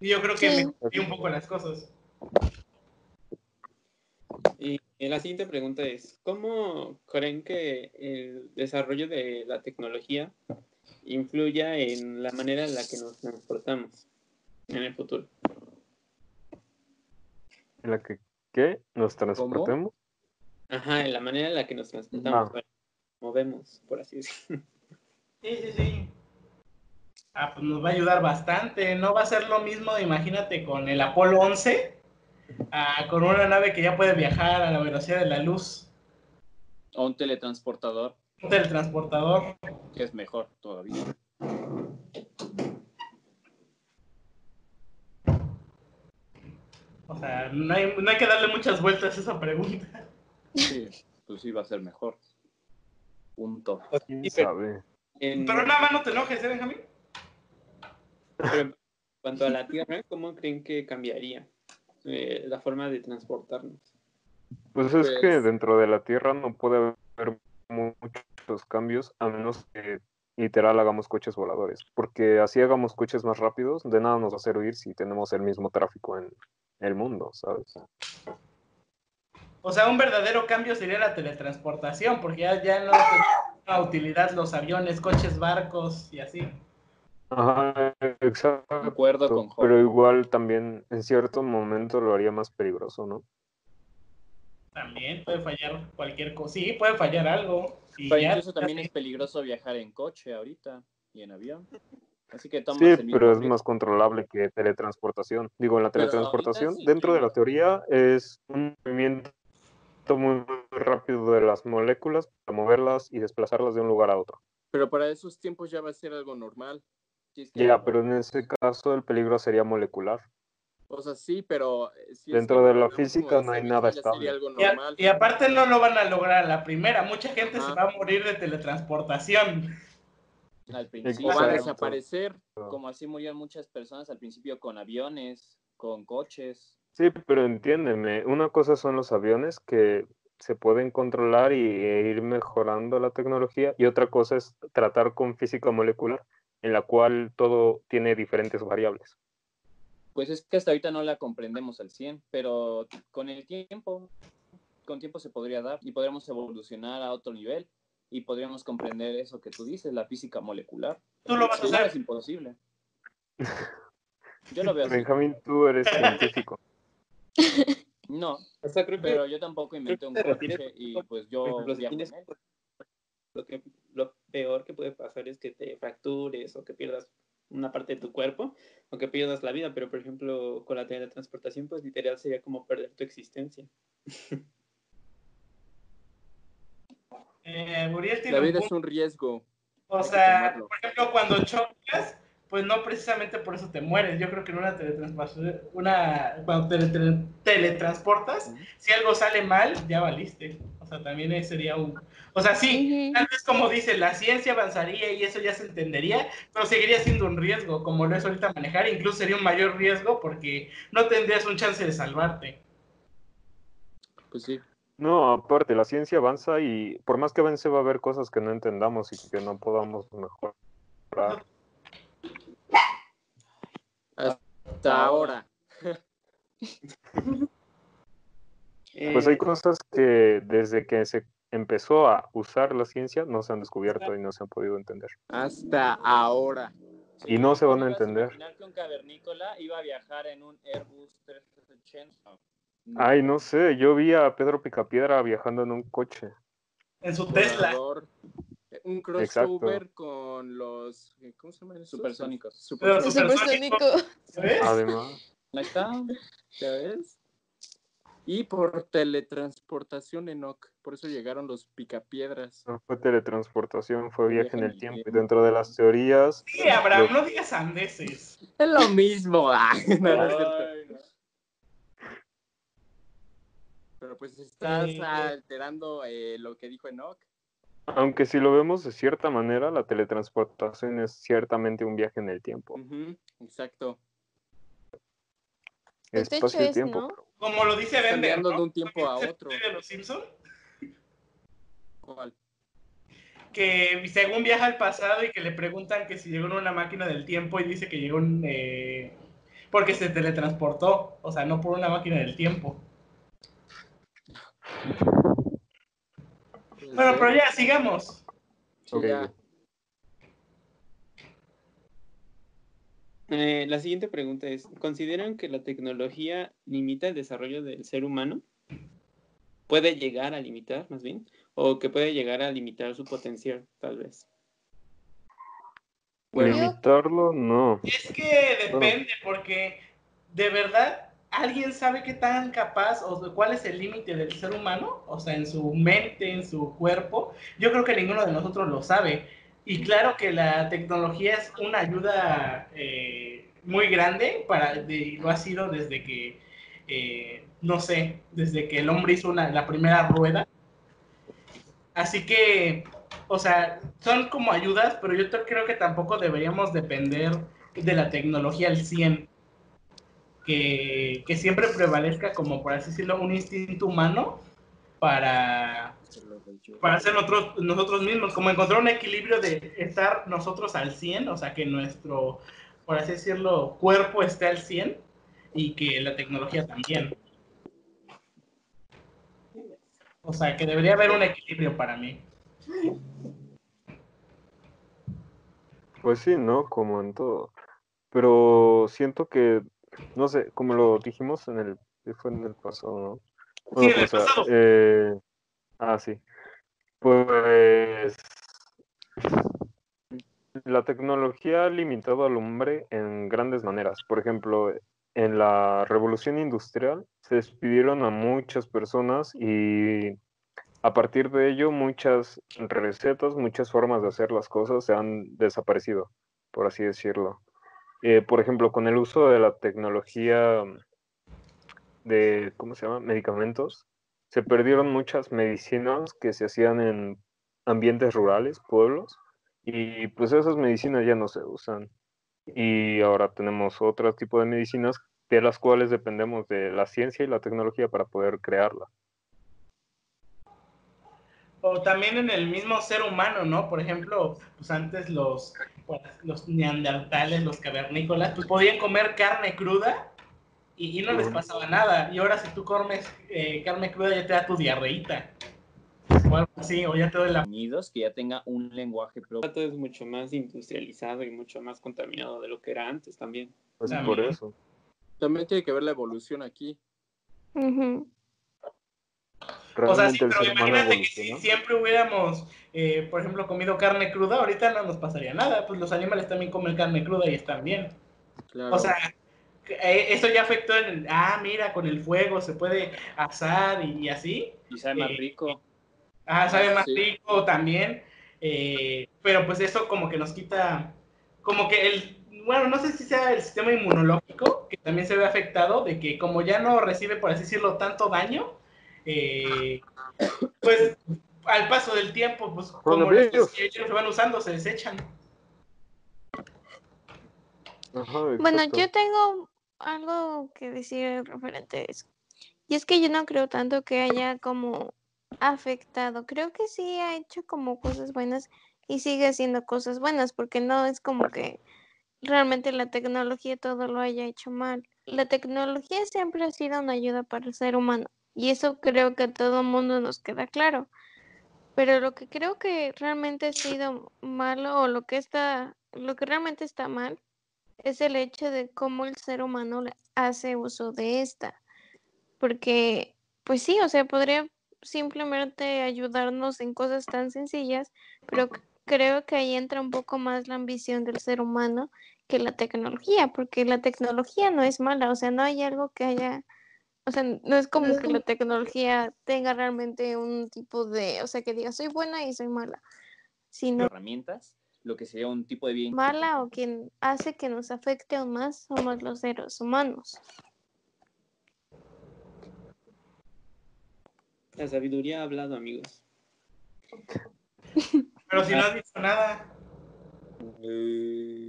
S1: Y yo creo que
S6: Sí.
S1: mejoraría un poco las cosas.
S5: Y la siguiente pregunta es, ¿cómo creen que el desarrollo de la tecnología influya en la manera en la que nos transportamos en el futuro?
S4: En la que, ¿qué? Nos transportemos.
S5: Ajá, en la manera en la que nos transportamos,
S4: Ah.
S5: Movemos, por así decirlo.
S1: Sí, sí, sí. Ah, pues nos va a ayudar bastante. No va a ser lo mismo, imagínate, con el Apolo 11, ah, con una nave que ya puede viajar a la velocidad de la luz,
S2: O un teletransportador,
S1: un teletransportador.
S2: que es mejor todavía.
S1: O sea, no hay, no hay que darle muchas vueltas a esa pregunta.
S2: Sí, pues sí va a ser mejor. Punto.
S4: ¿Quién
S5: Sí, pero
S4: sabe?
S5: en,
S1: Pero nada más no te enojes, ¿eh, Benjamín?
S5: pero en cuanto a la Tierra, ¿cómo creen que cambiaría eh, la forma de transportarnos?
S4: Pues es
S2: Pues-
S4: que dentro de la Tierra no puede haber muchos cambios a menos que literal hagamos coches voladores. Porque así hagamos coches más rápidos, de nada nos va a servir si tenemos el mismo tráfico en el mundo, ¿sabes?
S1: O sea, un verdadero cambio sería la teletransportación, porque ya, ya no tendría una utilidad los aviones, coches, barcos y así.
S4: Ajá, exacto.
S2: De acuerdo con Jorge.
S4: Pero igual también en cierto momento lo haría más peligroso, ¿no?
S1: También puede fallar cualquier cosa. Sí, puede fallar algo. Y
S2: Pero
S1: ya-
S2: incluso también es peligroso viajar en coche ahorita y en avión. Así que tomas
S4: Sí,
S2: el mismo
S4: pero es
S2: riesgo.
S4: más controlable que teletransportación. Digo, en la teletransportación,
S2: sí,
S4: dentro de la teoría, es un movimiento muy rápido de las moléculas para moverlas y desplazarlas de un lugar a otro.
S2: Pero para esos tiempos ya va a ser algo normal. Si es que-
S4: Ya, pero en ese caso el peligro sería molecular.
S2: O sea, sí, pero... eh, si es
S4: Dentro
S2: que
S4: de la física no hay nada estable.
S2: Sería algo
S1: Y, a-
S2: normal.
S1: y aparte no lo van a lograr a la primera. Mucha gente se va a morir de teletransportación.
S2: Al principio
S4: Exacto.
S2: van a desaparecer, como así murieron muchas personas al principio con aviones, con coches.
S4: Sí, pero entiéndeme, una cosa son los aviones que se pueden controlar y e ir mejorando la tecnología y otra cosa es tratar con física molecular en la cual todo tiene diferentes variables.
S2: Pues es que hasta ahorita no la comprendemos al 100, pero con el tiempo, con tiempo se podría dar y podríamos evolucionar a otro nivel y podríamos comprender eso que tú dices, la física molecular.
S1: Tú lo vas a hacer.
S2: es imposible. Yo lo veo así.
S4: Benjamín, tú eres científico.
S2: No,
S5: O sea, creo que
S2: pero yo tampoco inventé un coche y pues yo él.
S5: lo, que, lo peor que puede pasar es que te fractures o que pierdas una parte de tu cuerpo o que pierdas la vida, pero por ejemplo con la teletransportación pues literal sería como perder tu existencia.
S1: Eh, Muriel tiene
S2: La vida es un riesgo.
S1: O sea, por ejemplo, cuando chocas, pues no precisamente por eso te mueres. Yo creo que en una teletransportación, una, cuando te tele- teletransportas, si algo sale mal, ya valiste. O sea, también ese sería un... O sea, sí, tal vez como dice, la ciencia avanzaría y eso ya se entendería, pero seguiría siendo un riesgo, como lo es ahorita manejar. Incluso sería un mayor riesgo porque no tendrías un chance de salvarte.
S2: Pues sí.
S4: No, aparte, la ciencia avanza y por más que avance va a haber cosas que no entendamos y que no podamos mejorar.
S2: Hasta ahora.
S4: Pues hay
S5: Eh,
S4: cosas que desde que se empezó a usar la ciencia no se han descubierto y no se han podido entender.
S2: Hasta ahora.
S4: Y no se van a
S2: ¿Cómo ibas
S4: entender.
S2: imaginar que un cavernícola iba a viajar en un Airbus 380?
S4: Ay, no sé, yo vi a Pedro Picapiedra viajando en un coche.
S1: En su Tesla.
S2: Un crossover con los. ¿Cómo se llaman?
S1: Supersónicos.
S6: El
S1: Supersónico.
S6: supersónico.
S1: ¿Ves?
S4: Además,
S2: Ahí está. ¿Ya ves? Y por teletransportación Enoch. Por eso llegaron los picapiedras.
S4: no fue teletransportación, fue viaje en el
S2: Viaje en el
S4: tiempo. Y dentro de las teorías,
S1: Sí, Abraham, no digas andeses.
S2: Es lo mismo. ah. No,
S5: ay, no.
S2: Pero pues estás
S1: Eh,
S2: alterando eh, lo que dijo Enoch.
S4: Aunque si lo vemos de cierta manera, la teletransportación es ciertamente un viaje en el tiempo.
S2: Exacto.
S6: Pues de
S4: Espacio y
S6: es,
S4: tiempo.
S6: ¿no?
S4: pero-
S1: Como lo dice Bender,
S2: Cambiando
S1: ¿no?
S2: de un tiempo a
S1: ¿Viste el
S2: otro.
S1: de los Simpson?
S2: ¿Cuál?
S1: Que según viaja al pasado y que le preguntan que si llegó en una máquina del tiempo y dice que llegó en, eh, porque se teletransportó, o sea, no por una máquina del tiempo. Bueno, pero ya, sigamos.
S2: Ya.
S5: Eh, la siguiente pregunta es, ¿consideran que la tecnología limita el desarrollo del ser humano? ¿Puede llegar a limitar, más bien? ¿O que puede llegar a limitar su potencial, tal vez?
S2: Bueno,
S4: Limitarlo, no.
S1: Es que depende, porque de verdad, ¿alguien sabe qué tan capaz o cuál es el límite del ser humano? O sea, en su mente, en su cuerpo. Yo creo que ninguno de nosotros lo sabe. Y claro que la tecnología es una ayuda eh, muy grande para, de- lo ha sido desde que, eh, no sé, desde que el hombre hizo una- la primera rueda. Así que, o sea, son como ayudas, pero yo creo que tampoco deberíamos depender de la tecnología al 100. Que, siempre prevalezca, como por así decirlo, un instinto humano para, para ser nosotros, nosotros mismos, como encontrar un equilibrio de estar nosotros al 100, o sea, que nuestro, por así decirlo, cuerpo esté al 100 y que la tecnología también. O sea, que debería haber un equilibrio para mí.
S4: Pues sí, ¿no? Como en todo. Pero siento que, no sé, como lo dijimos en el, ¿qué fue en el pasado, ¿no?
S1: Sí, en el
S4: pues,
S1: pasado.
S4: eh, ah, sí. Pues la tecnología ha limitado al hombre en grandes maneras. Por ejemplo, en la revolución industrial se despidieron a muchas personas y a partir de ello muchas recetas, muchas formas de hacer las cosas se han desaparecido, por así decirlo. Eh, por ejemplo, con el uso de la tecnología de, ¿cómo se llama? Medicamentos, se perdieron muchas medicinas que se hacían en ambientes rurales, pueblos, y pues esas medicinas ya no se usan. Y ahora tenemos otro tipo de medicinas de las cuales dependemos de la ciencia y la tecnología para poder crearla.
S1: O también en el mismo ser humano, ¿no? Por ejemplo, pues antes los, pues, los neandertales, los cavernícolas, pues podían comer carne cruda y, y no les pasaba nada. Y ahora si tú comes eh, carne cruda ya te da tu diarreíta. O algo así, o ya te da la...
S2: Unidos que ya tenga un lenguaje propio.
S5: Todo es mucho más industrializado y mucho más contaminado de lo que era antes también.
S4: Pues
S1: También.
S4: por eso.
S2: También tiene que ver la evolución aquí.
S1: O sea, sí, pero
S4: ser humano
S1: imagínate que si siempre hubiéramos, eh, por ejemplo, comido carne cruda, ahorita no nos pasaría nada. Pues los animales también comen carne cruda y están bien.
S2: Claro.
S1: O sea, eh, eso ya afectó en el, ah, mira, con el fuego se puede asar y, y así.
S2: y sabe más
S1: eh,
S2: rico.
S1: Ah, sabe más
S2: Sí.
S1: rico también. eh, pero pues eso como que nos quita, como que el, bueno, no sé si sea el sistema inmunológico, que también se ve afectado, de que como ya no recibe, por así decirlo, tanto daño, eh, pues al paso del tiempo, pues como los que se van usando, se desechan.
S4: Ajá,
S6: Bueno, yo tengo algo que decir referente a eso. Y es que yo no creo tanto que haya como afectado. Creo que sí ha hecho como cosas buenas y sigue haciendo cosas buenas, porque no es como que realmente la tecnología todo lo haya hecho mal. La tecnología siempre ha sido una ayuda para el ser humano y eso creo que a todo mundo nos queda claro. Pero lo que creo que realmente ha sido malo o lo que está, lo que realmente está mal es el hecho de cómo el ser humano hace uso de esta. Porque, pues sí, o sea, podría simplemente ayudarnos en cosas tan sencillas, pero creo que ahí entra un poco más la ambición del ser humano que la tecnología, porque la tecnología no es mala, o sea, no hay algo que haya, o sea, no es como que la tecnología tenga realmente un tipo de, o sea, que diga, soy buena y soy mala, sino
S2: herramientas, lo que sería un tipo de bien.
S6: mala o quien hace que nos afecte aún más somos los seres humanos.
S5: La sabiduría ha hablado, amigos.
S1: Pero si no has dicho nada.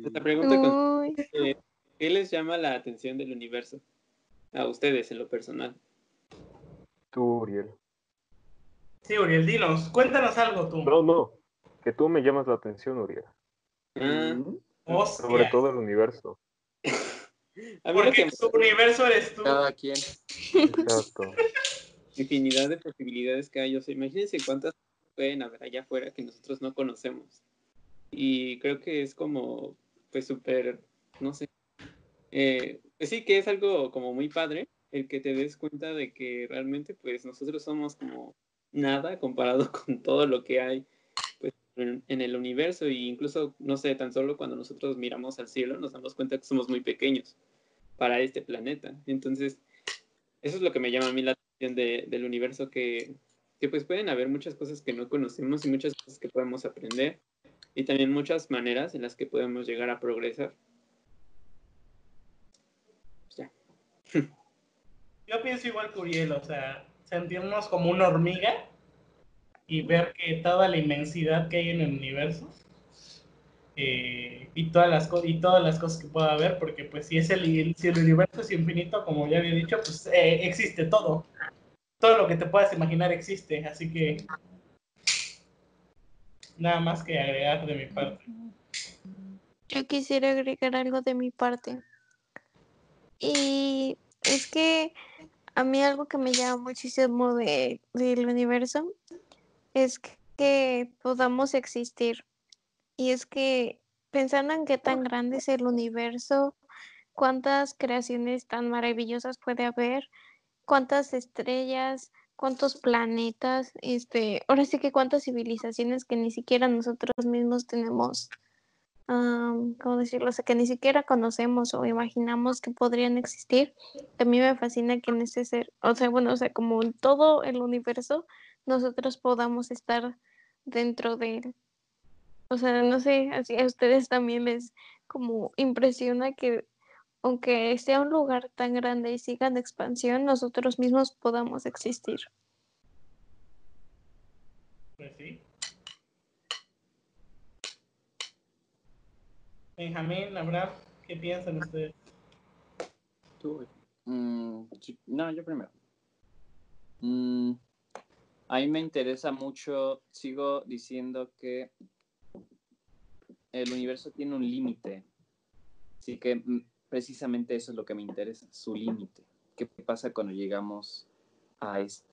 S5: Esta pregunta con- eh, ¿qué les llama la atención del universo? A ustedes, en lo personal.
S4: tú, Uriel.
S1: Sí, Uriel, dinos, cuéntanos algo tú.
S4: No, no. Que tú me llamas la atención, Uriel.
S5: Ah,
S1: Hostia.
S4: Sobre todo el universo.
S5: a mí lo
S1: Porque
S5: que
S1: su universo eres tú.
S2: Cada quien.
S4: Exacto.
S5: infinidad de posibilidades que hay. O sea, imagínense cuántas pueden haber allá afuera que nosotros no conocemos. Y creo que es como, pues súper, no sé. Eh, sí, que es algo como muy padre el que te des cuenta de que realmente, pues nosotros somos como nada comparado con todo lo que hay pues, en, el universo. E incluso, no sé, tan solo cuando nosotros miramos al cielo nos damos cuenta que somos muy pequeños para este planeta. Entonces, eso es lo que me llama a mí la atención de- del universo, que, que pues pueden haber muchas cosas que no conocemos y muchas cosas que podemos aprender y también muchas maneras en las que podemos llegar a progresar. Pues ya.
S1: Yo pienso igual que Uriel, o sea, sentirnos como una hormiga y ver que toda la inmensidad que hay en el universo eh, y, todas las y todas las cosas que pueda haber, porque pues si, es el, si el universo es infinito, como ya había dicho, pues eh, existe todo. Todo lo que te puedas imaginar existe, así que nada más que agregar de mi parte.
S6: yo quisiera agregar algo de mi parte. Y es que a mí algo que me llama muchísimo de, del universo es que, podamos existir. Y es que pensando en qué tan grande es el universo, cuántas creaciones tan maravillosas puede haber, cuántas estrellas, cuántos planetas, este, ahora sí que cuántas civilizaciones que ni siquiera nosotros mismos tenemos am, ¿cómo decirlo? O sea, que ni siquiera conocemos o imaginamos que podrían existir. A mí me fascina que en ese ser, o sea, bueno, o sea, como en todo el universo, nosotros podamos estar dentro de él. O sea, no sé, así a ustedes también les como impresiona que aunque sea un lugar tan grande y siga en expansión, nosotros mismos podamos existir.
S1: Pues sí. Benjamín, Abraham, ¿qué piensan ustedes?
S2: Tú. Mm, no, yo primero. Mm, a mí me interesa mucho, sigo diciendo que el universo tiene un límite. Así que mm, precisamente eso es lo que me interesa, su límite. ¿Qué pasa cuando llegamos a este?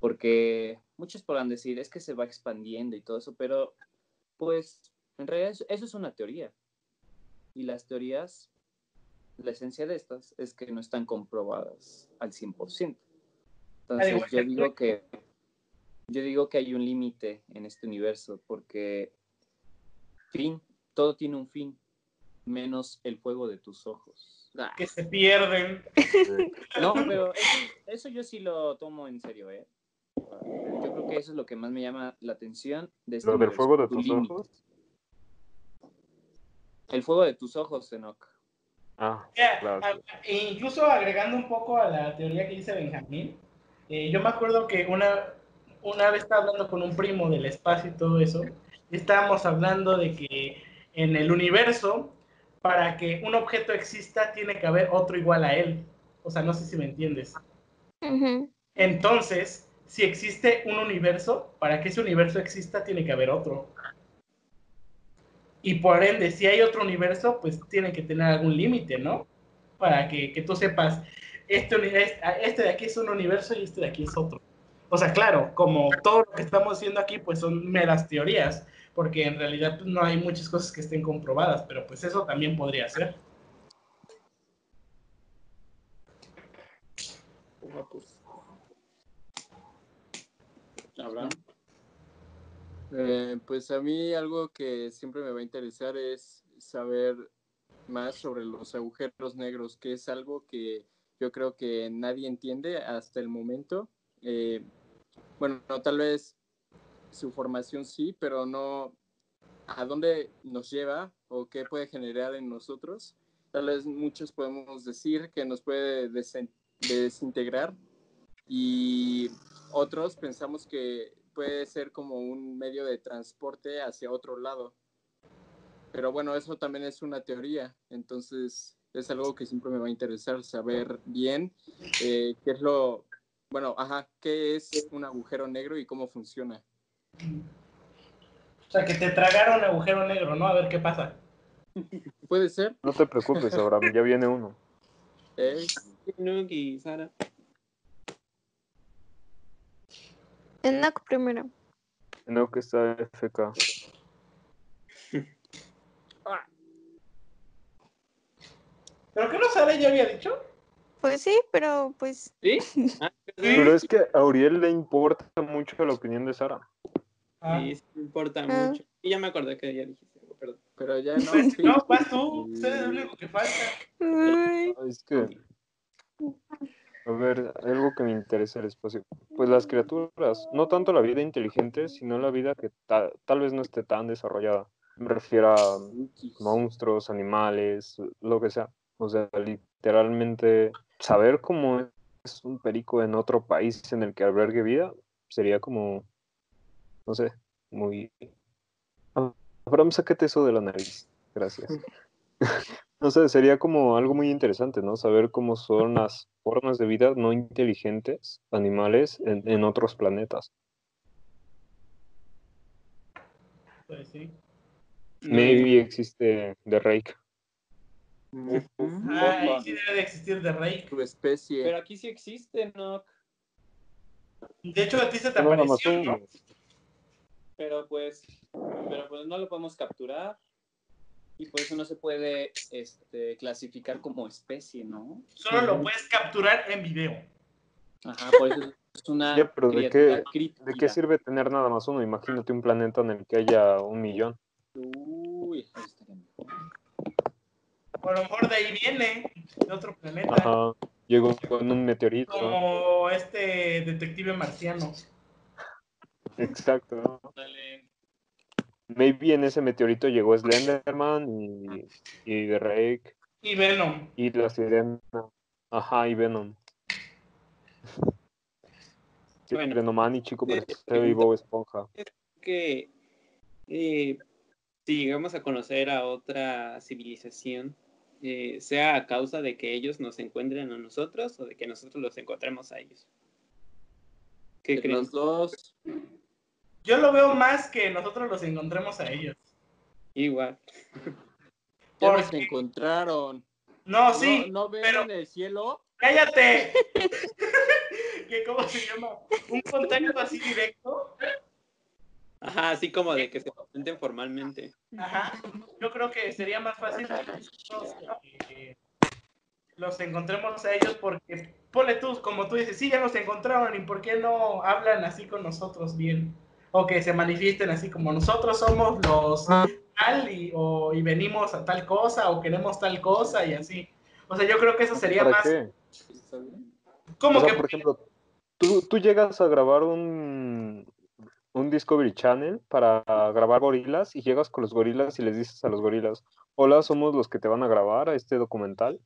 S2: Porque muchos podrán decir, es que se va expandiendo y todo eso, pero pues en realidad eso- eso es una teoría. Y las teorías la esencia de estas es que no están comprobadas al 100%. Entonces yo digo que yo digo que hay un límite en este universo porque fin, todo tiene un fin, menos el fuego de tus ojos. Ah,
S1: Que se pierden.
S2: No, pero eso, eso yo sí lo tomo en serio, ¿eh? Yo creo que eso es lo que más me llama la atención de este
S4: Lo del fuego de
S2: tu
S4: tus
S2: límite.
S4: ojos.
S2: El fuego de tus ojos, Enoch.
S4: Ah, claro.
S1: e incluso agregando un poco a la teoría que dice Benjamín, eh, yo me acuerdo que una, una vez estaba hablando con un primo del espacio y todo eso, y estábamos hablando de que en el universo, para que un objeto exista, tiene que haber otro igual a él. O sea, no sé si me entiendes. Entonces, si existe un universo, para que ese universo exista, tiene que haber otro. Y por ende, si hay otro universo, pues tiene que tener algún límite, ¿no? Para que, que tú sepas, este, este de aquí es un universo y este de aquí es otro. O sea, claro, como todo lo que estamos haciendo aquí, pues son meras teorías, porque en realidad pues, no hay muchas cosas que estén comprobadas, pero pues eso también podría ser.
S2: Abraham.
S3: Eh, pues a mí algo que siempre me va a interesar es saber más sobre los agujeros negros, que es algo que yo creo que nadie entiende hasta el momento. Eh, bueno, no, tal vez su formación sí, pero no a dónde nos lleva o qué puede generar en nosotros. Tal vez muchos podemos decir que nos puede desintegrar y otros pensamos que puede ser como un medio de transporte hacia otro lado. Pero bueno, eso también es una teoría, entonces es algo que siempre me va a interesar saber bien eh, qué es lo, bueno, ajá, qué es un agujero negro y cómo funciona.
S1: O sea, que te tragaron agujero negro, ¿no? A ver qué pasa.
S3: Puede ser.
S4: No te preocupes, Abraham, ya viene uno.
S3: ¿eh?
S5: Nuki, Sara.
S6: Enoch primero.
S4: No que está FK.
S1: ¿Pero qué no sale? ¿Ya había dicho?
S6: Pues sí, pero pues
S5: ¿Sí? Ah,
S4: Pero es que a Uriel le importa mucho la opinión de Sara.
S1: Ah.
S5: sí, sí me importa
S6: Ah.
S5: mucho. Y ya me acordé que ya dijiste algo, perdón.
S3: Pero ya no.
S1: Pues,
S3: sí.
S1: no, vas tú. Usted es lo único que falta.
S6: ay,
S4: Es que. A ver, algo que me interesa el espacio. Pues las criaturas, no tanto la vida inteligente, sino la vida que ta- tal vez no esté tan desarrollada. Me refiero a monstruos, animales, lo que sea. O sea, literalmente saber cómo es un perico en otro país en el que albergue vida sería como, no sé, muy... Ah, Abraham, sáquete eso de la nariz. Gracias. No sé, sería como algo muy interesante, ¿no? Saber cómo son las formas de vida no inteligentes, animales, en, en otros planetas.
S1: Pues sí.
S4: Maybe existe The Rake.
S1: Ah, ahí sí debe de existir de rey.
S3: Tu especie.
S2: Pero aquí sí existe, ¿no?
S1: De hecho, a ti se te
S4: No,
S1: apareció.
S2: Pero pues, pero pues no lo podemos capturar. Y por eso no se puede este, clasificar como especie, ¿no?
S1: Solo lo puedes capturar en video.
S2: Ajá, por eso es una
S4: Ya, pero ¿de qué-. ¿De qué sirve tener nada más uno? Imagínate un planeta en el que haya un millón.
S2: Uy, ahí estaría mejor.
S1: O a lo mejor de ahí viene, de otro planeta.
S4: Ajá. Llegó con un meteorito.
S1: Como este detective marciano.
S4: Exacto.
S2: Dale.
S4: Maybe en ese meteorito llegó Slenderman y, y The Rake
S1: Y Venom.
S4: y la sirena. Ajá, y Venom. Sí,
S5: Bueno.
S4: Venoman y Chico
S5: Eh,
S4: Percebe y Bob Esponja.
S5: que eh, si llegamos a conocer a otra civilización, eh, sea a causa de que ellos nos encuentren a nosotros o de que nosotros los encontremos a ellos. ¿Qué
S3: los dos.
S1: Yo lo veo más que nosotros los encontremos a ellos.
S5: Igual.
S3: Ya
S1: ¿Por
S3: nos
S1: qué?
S3: encontraron.
S1: No, sí,
S3: ¿No, no ven
S1: pero-
S3: en el cielo?
S1: cállate. ¿Qué, ¿Cómo se llama? Un contacto así directo.
S5: Ajá, así como de que se presenten formalmente.
S1: Ajá. Yo creo que sería más fácil que nosotros eh, los encontremos a ellos porque, ponle tú, como tú dices, sí, ya nos encontraron y por qué no hablan así con nosotros bien. O que se manifiesten así como nosotros somos los tal y, o, y venimos a tal cosa o queremos tal cosa y así. O sea, yo creo que eso sería
S4: ¿Para
S1: más
S4: qué?
S1: Como
S4: O sea,
S1: que
S4: por ejemplo, tú, tú llegas a grabar un, un Discovery Channel para grabar gorilas y llegas con los gorilas y les dices a los gorilas, hola, somos los que te van a grabar a este documental.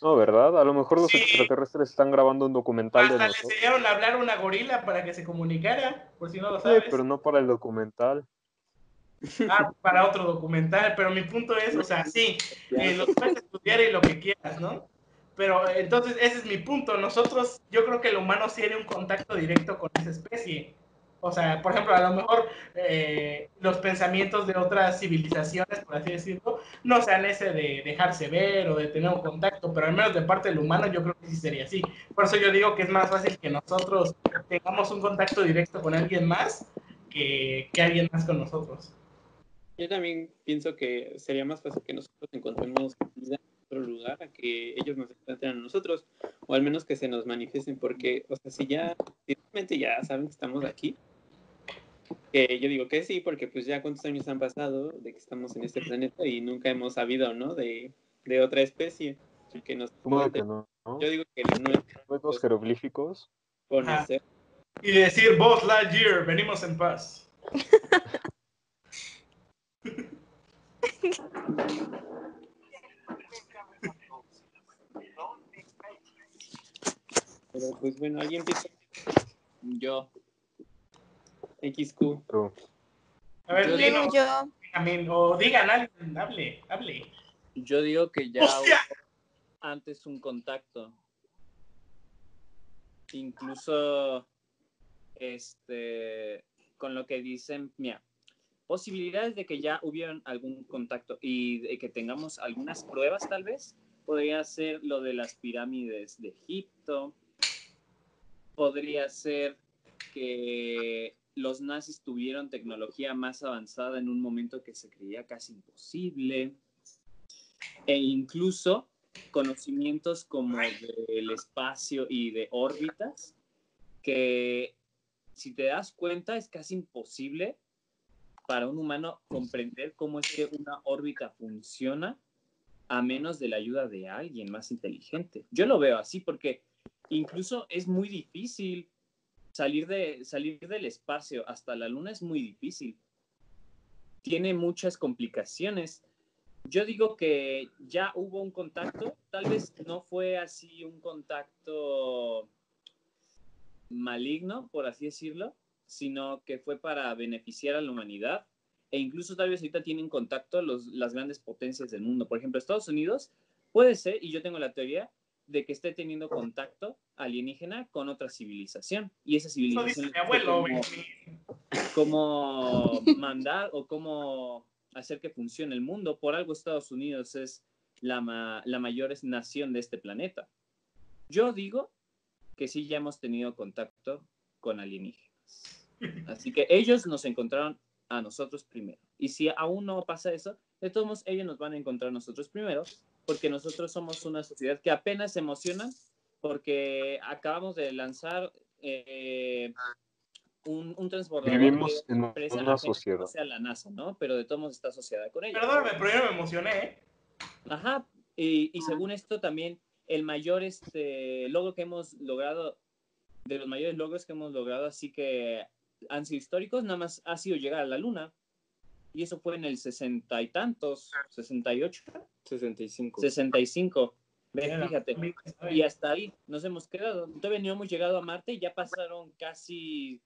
S4: No, ¿verdad? A lo mejor los
S1: Sí.
S4: extraterrestres están grabando un documental de
S1: hasta le enseñaron a hablar una gorila para que se comunicara, por si no lo
S4: Sí,
S1: sabes.
S4: pero no para el documental.
S1: Ah, para otro documental, pero mi punto es, o sea, sí, eh, lo puedes estudiar y lo que quieras, ¿no? Pero eh, entonces ese es mi punto. Nosotros, yo creo que el humano tiene un contacto directo con esa especie. O sea, por ejemplo, a lo mejor eh, los pensamientos de otras civilizaciones, por así decirlo, no sean ese de dejarse ver o de tener un contacto, pero al menos de parte del humano yo creo que sí sería así. Por eso yo digo que es más fácil que nosotros tengamos un contacto directo con alguien más que, que alguien más con nosotros.
S5: Yo también pienso que sería más fácil que nosotros encontremos en otro lugar a que ellos nos encuentren a nosotros, o al menos que se nos manifiesten, porque, o sea, si ya, si realmente ya saben que estamos aquí, que yo digo que sí, porque pues ya cuántos años han pasado de que estamos en este planeta y nunca hemos sabido, ¿no? De, de otra especie que nos
S4: ¿Cómo que no? ¿no?
S5: Yo digo que no es
S4: ¿Ves los jeroglíficos?
S5: conocer.
S1: Y decir, Buzz Lightyear, venimos en paz.
S5: Pero pues bueno, alguien piensa
S3: Yo.
S5: XQ.
S1: A ver,
S3: Yo
S1: también, o digan alguien, hable, hable.
S2: Yo digo que ya hubo antes un contacto. Incluso este con lo que dicen, mira, posibilidades de que ya hubieran algún contacto y de que tengamos algunas pruebas tal vez. Podría ser lo de las pirámides de Egipto. Podría ser que los nazis tuvieron tecnología más avanzada en un momento que se creía casi imposible. E incluso conocimientos como del espacio y de órbitas, que si te das cuenta es casi imposible para un humano comprender cómo es que una órbita funciona a menos de la ayuda de alguien más inteligente. Yo lo veo así porque incluso es muy difícil salir, de, salir del espacio hasta la luna es muy difícil. Tiene muchas complicaciones. Yo digo que ya hubo un contacto, tal vez no fue así un contacto maligno, por así decirlo, sino que fue para beneficiar a la humanidad e incluso tal vez ahorita tienen contacto las grandes potencias del mundo. Por ejemplo, Estados Unidos puede ser, y yo tengo la teoría, de que esté teniendo contacto alienígena con otra civilización. Y esa
S1: Eso
S2: civilización
S1: dice mi abuelo,
S2: cómo,
S1: Benjamín.
S2: cómo mandar o cómo hacer que funcione el mundo. Por algo Estados Unidos es la, ma- la mayor nación de este planeta. Yo digo que sí ya hemos tenido contacto con alienígenas. Así que ellos nos encontraron a nosotros primero. Y si aún no pasa eso, de todos modos ellos nos van a encontrar a nosotros primero, porque nosotros somos una sociedad que apenas se emociona porque acabamos de lanzar eh, un, un transbordador
S4: Vivimos
S2: que
S4: en
S2: empresa
S4: una sociedad.
S2: no sea la NASA, ¿no? Pero de todos modos está asociada con ella.
S1: Perdóname, pero yo no me emocioné, ¿eh?
S2: Ajá, y, y según esto también el mayor este, logro que hemos logrado, de los mayores logros que hemos logrado, así que han sido históricos, nada más ha sido llegar a la luna. Y eso fue en el sesenta y tantos, 68,
S3: 65.
S2: 65. Ve,
S1: Mira,
S2: fíjate. Y hasta ahí nos hemos quedado. Todavía no hemos llegado a Marte y ya pasaron casi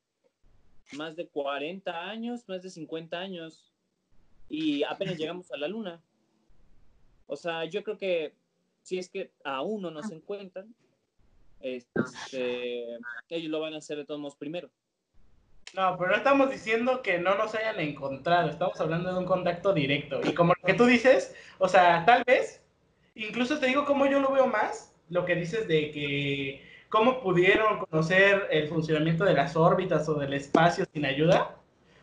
S2: más de 40 años, más de 50 años. Y apenas llegamos a la Luna. O sea, yo creo que si es que aún no nos encuentran, este, ellos lo van a hacer de todos modos primero.
S1: No, pero no estamos diciendo que no nos hayan encontrado, estamos hablando de un contacto directo. Y como lo que tú dices, o sea, tal vez, incluso te digo cómo yo lo veo más, lo que dices de que cómo pudieron conocer el funcionamiento de las órbitas o del espacio sin ayuda.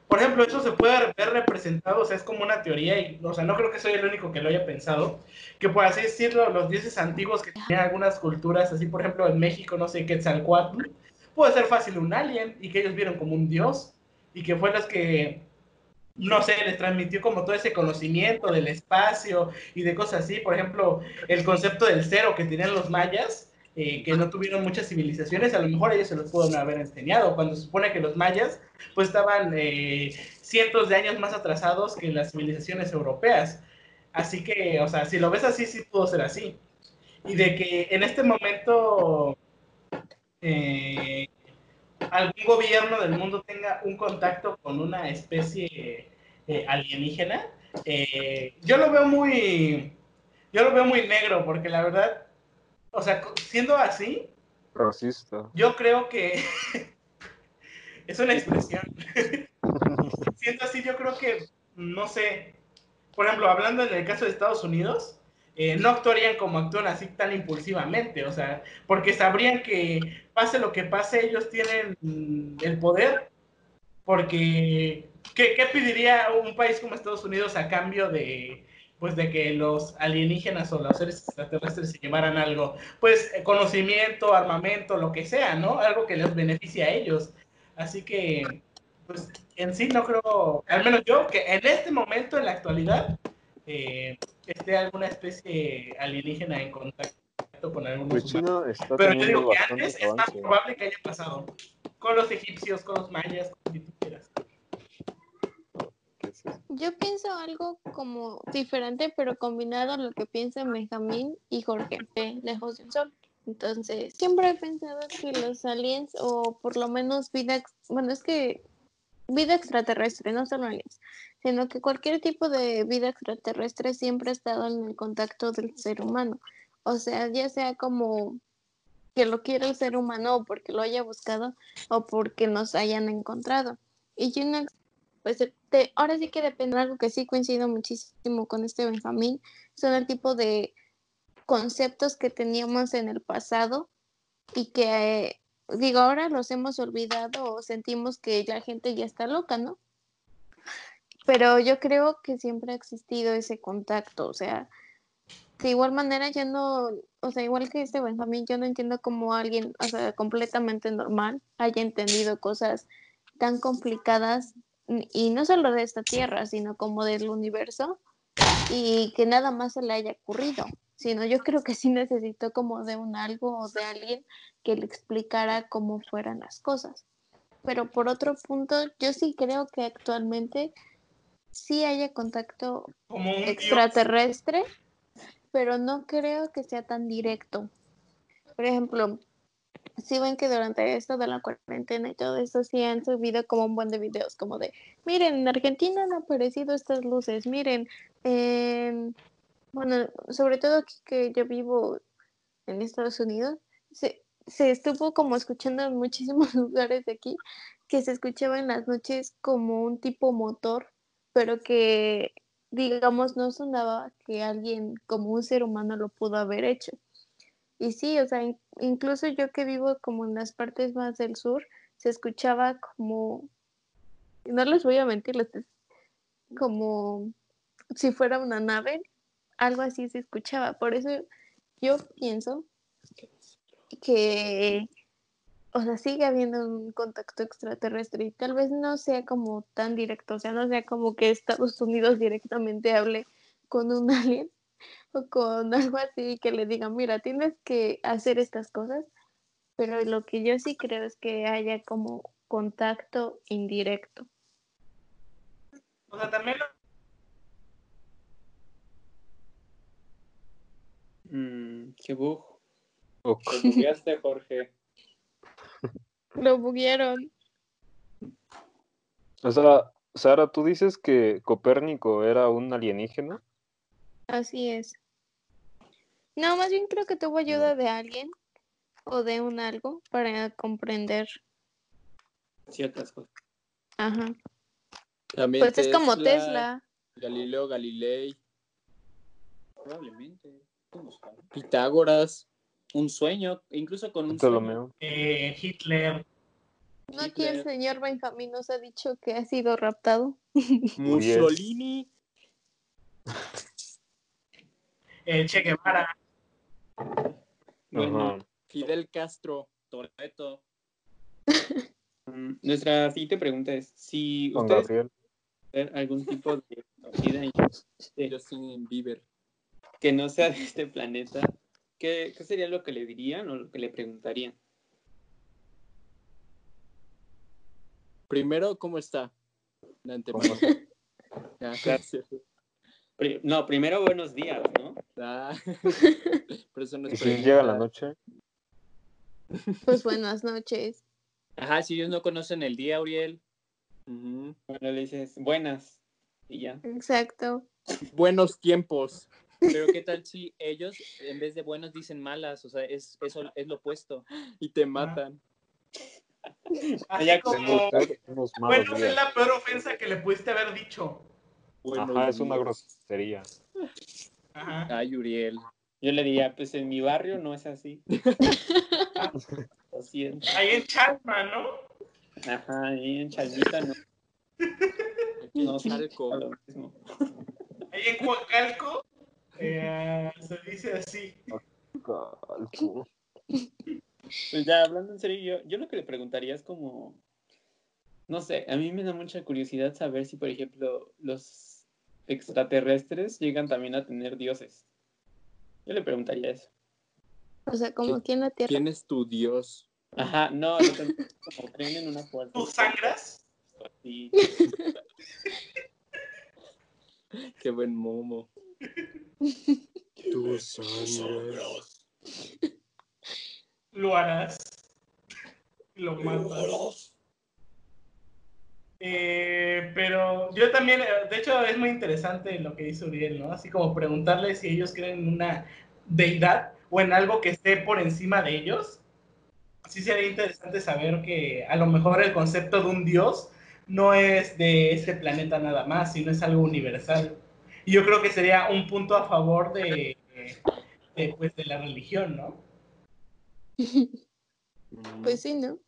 S1: Por ejemplo, eso se puede ver representado, o sea, es como una teoría, y, o sea, no creo que soy el único que lo haya pensado, que por así decirlo, los dioses antiguos que tenían algunas culturas, así por ejemplo en México, no sé, Quetzalcoatl, puede ser fácil un alien y que ellos vieron como un dios y que fue los que, no sé, les transmitió como todo ese conocimiento del espacio y de cosas así. Por ejemplo, el concepto del cero que tenían los mayas, eh, que no tuvieron muchas civilizaciones, a lo mejor ellos se los pueden haber enseñado, cuando se supone que los mayas pues estaban eh, cientos de años más atrasados que las civilizaciones europeas. Así que, o sea, si lo ves así, sí pudo ser así. Y de que en este momento eh, algún gobierno del mundo tenga un contacto con una especie eh, alienígena, eh, yo lo veo muy, yo lo veo muy negro, porque la verdad, o sea, siendo así,
S4: Racista.
S1: yo creo que es una expresión. Siendo así, yo creo que, no sé, por ejemplo, hablando en el caso de Estados Unidos, eh, no actuarían como actúan así tan impulsivamente, o sea, porque sabrían que pase lo que pase, ellos tienen el poder, porque ¿qué, qué pediría un país como Estados Unidos a cambio de, pues, de que los alienígenas o los seres extraterrestres se llevaran algo? Pues eh, conocimiento, armamento, lo que sea, ¿no? Algo que les beneficie a ellos. Así que, pues, en sí no creo, al menos yo, que en este momento, en la actualidad, eh, esté alguna especie alienígena en contacto con algunos
S4: Pues
S1: humanos. Pero yo digo que antes es más
S4: avance.
S1: probable que haya pasado. Con los egipcios, con los mayas, con quien tú quieras.
S6: Yo pienso algo como diferente, pero combinado a lo que piensan Benjamín y Jorge de Lejos del Sol. Entonces, siempre he pensado que los aliens, o por lo menos vida, bueno, es que vida extraterrestre, no solo aliens, sino que cualquier tipo de vida extraterrestre siempre ha estado en el contacto del ser humano. O sea, ya sea como que lo quiera el ser humano o porque lo haya buscado o porque nos hayan encontrado. Y yo no, pues de- ahora sí que depende de algo que sí coincido muchísimo con este Benjamín, son el tipo de conceptos que teníamos en el pasado y que, digo, ahora los hemos olvidado o sentimos que la gente ya está loca, ¿no? Pero yo creo que siempre ha existido ese contacto, o sea, de igual manera yo no, o sea, igual que este Benjamín, yo no entiendo cómo alguien, o sea, completamente normal haya entendido cosas tan complicadas y no solo de esta tierra, sino como del universo y que nada más se le haya ocurrido, sino yo creo que sí necesitó como de un algo o de alguien que le explicara cómo fueran las cosas. Pero por otro punto, yo sí creo que actualmente sí haya contacto
S1: Como un dios.
S6: extraterrestre, pero no creo que sea tan directo. Por ejemplo, si ven que durante esto de la cuarentena y todo eso sí han subido como un buen de videos, como de, miren, en Argentina han aparecido estas luces, miren, en- bueno, sobre todo aquí que yo vivo en Estados Unidos, se, se estuvo como escuchando en muchísimos lugares de aquí, que se escuchaba en las noches como un tipo motor, pero que digamos, no sonaba que alguien como un ser humano lo pudo haber hecho. Y sí, o sea, in- incluso yo que vivo como en las partes más del sur, se escuchaba como, no les voy a mentir, como si fuera una nave, algo así se escuchaba. Por eso yo pienso que, o sea, sigue habiendo un contacto extraterrestre y tal vez no sea como tan directo, o sea, no sea como que Estados Unidos directamente hable con un alien o con algo así que le diga, mira, tienes que hacer estas cosas, pero lo que yo sí creo es que haya como contacto indirecto.
S1: O sea, también lo-
S5: Mm, qué bug.
S2: Te Jorge.
S6: Lo buguearon.
S4: O sea, Sara, tú dices que Copérnico era un alienígena.
S6: Así es. No, más bien creo que tuvo ayuda de alguien o de un algo para comprender.
S5: Ciertas cosas.
S6: Ajá.
S3: También
S6: Pues es como Tesla.
S3: Galileo Galilei,
S2: Probablemente.
S3: Pitágoras.
S2: Un sueño, incluso con un sueño.
S1: Eh, Hitler.
S6: ¿No aquí el señor Benjamín nos ha dicho que ha sido raptado?
S3: Mussolini.
S1: eh, Che Guevara.
S5: Bueno,
S4: Ajá.
S3: Fidel Castro.
S2: Toreto.
S5: mm, nuestra siguiente pregunta es: si
S4: Con
S5: ustedes
S4: Gabriel.
S5: ver algún tipo de vida en-
S3: Justin Bieber.
S5: que no sea de este planeta, ¿qué, qué sería lo que le dirían o lo que le preguntarían?
S3: Primero, ¿cómo está? De antemano. Ya, gracias.
S5: Pri- no, primero buenos días, ¿no?
S3: Ah, Pero eso no
S4: Y
S3: es
S4: si
S3: pregunta.
S4: llega la noche,
S6: Pues buenas noches.
S2: Ajá, si ellos no conocen el día, Uriel.
S5: Bueno, le dices buenas y ya.
S6: Exacto.
S3: Buenos tiempos.
S2: Pero qué tal si ellos en vez de buenos dicen malas, o sea, es eso es lo opuesto.
S3: Y te matan.
S1: Así como, bueno, es la peor ofensa que le pudiste haber dicho.
S3: Buenos
S4: Ajá, es una grosería.
S1: Ajá.
S2: Ay, Uriel.
S5: Yo le diría, pues en mi barrio no es así. Lo siento.
S1: Ahí en Chalma, ¿no?
S5: Ajá, ahí en Chalmita no, no
S3: en Chalco.
S5: lo mismo.
S1: Ahí en Coacalco eh, se dice así.
S5: Pues ya hablando en serio, yo, yo lo que le preguntaría es como, no sé, a mí me da mucha curiosidad saber si, por ejemplo, los extraterrestres llegan también a tener dioses. Yo le preguntaría eso.
S6: O sea, como
S3: ¿Qué-
S6: aquí en la Tierra.
S3: ¿Quién es tu Dios?
S5: Ajá, no, lo como creen en una fuerza.
S1: ¿Tú sangras?
S5: así.
S3: Qué buen momo. Tu sangre.
S1: Lo harás. Lo matas. Eh, pero yo también, eh, de hecho, es muy interesante lo que dice Uriel, ¿no? Así como preguntarle si ellos creen en una deidad o en algo que esté por encima de ellos. Sí sería interesante saber que a lo mejor el concepto de un dios no es de este planeta nada más, sino es algo universal. Y yo creo que sería un punto a favor de, de, pues, de la religión, ¿no?
S6: Pues sí, ¿no?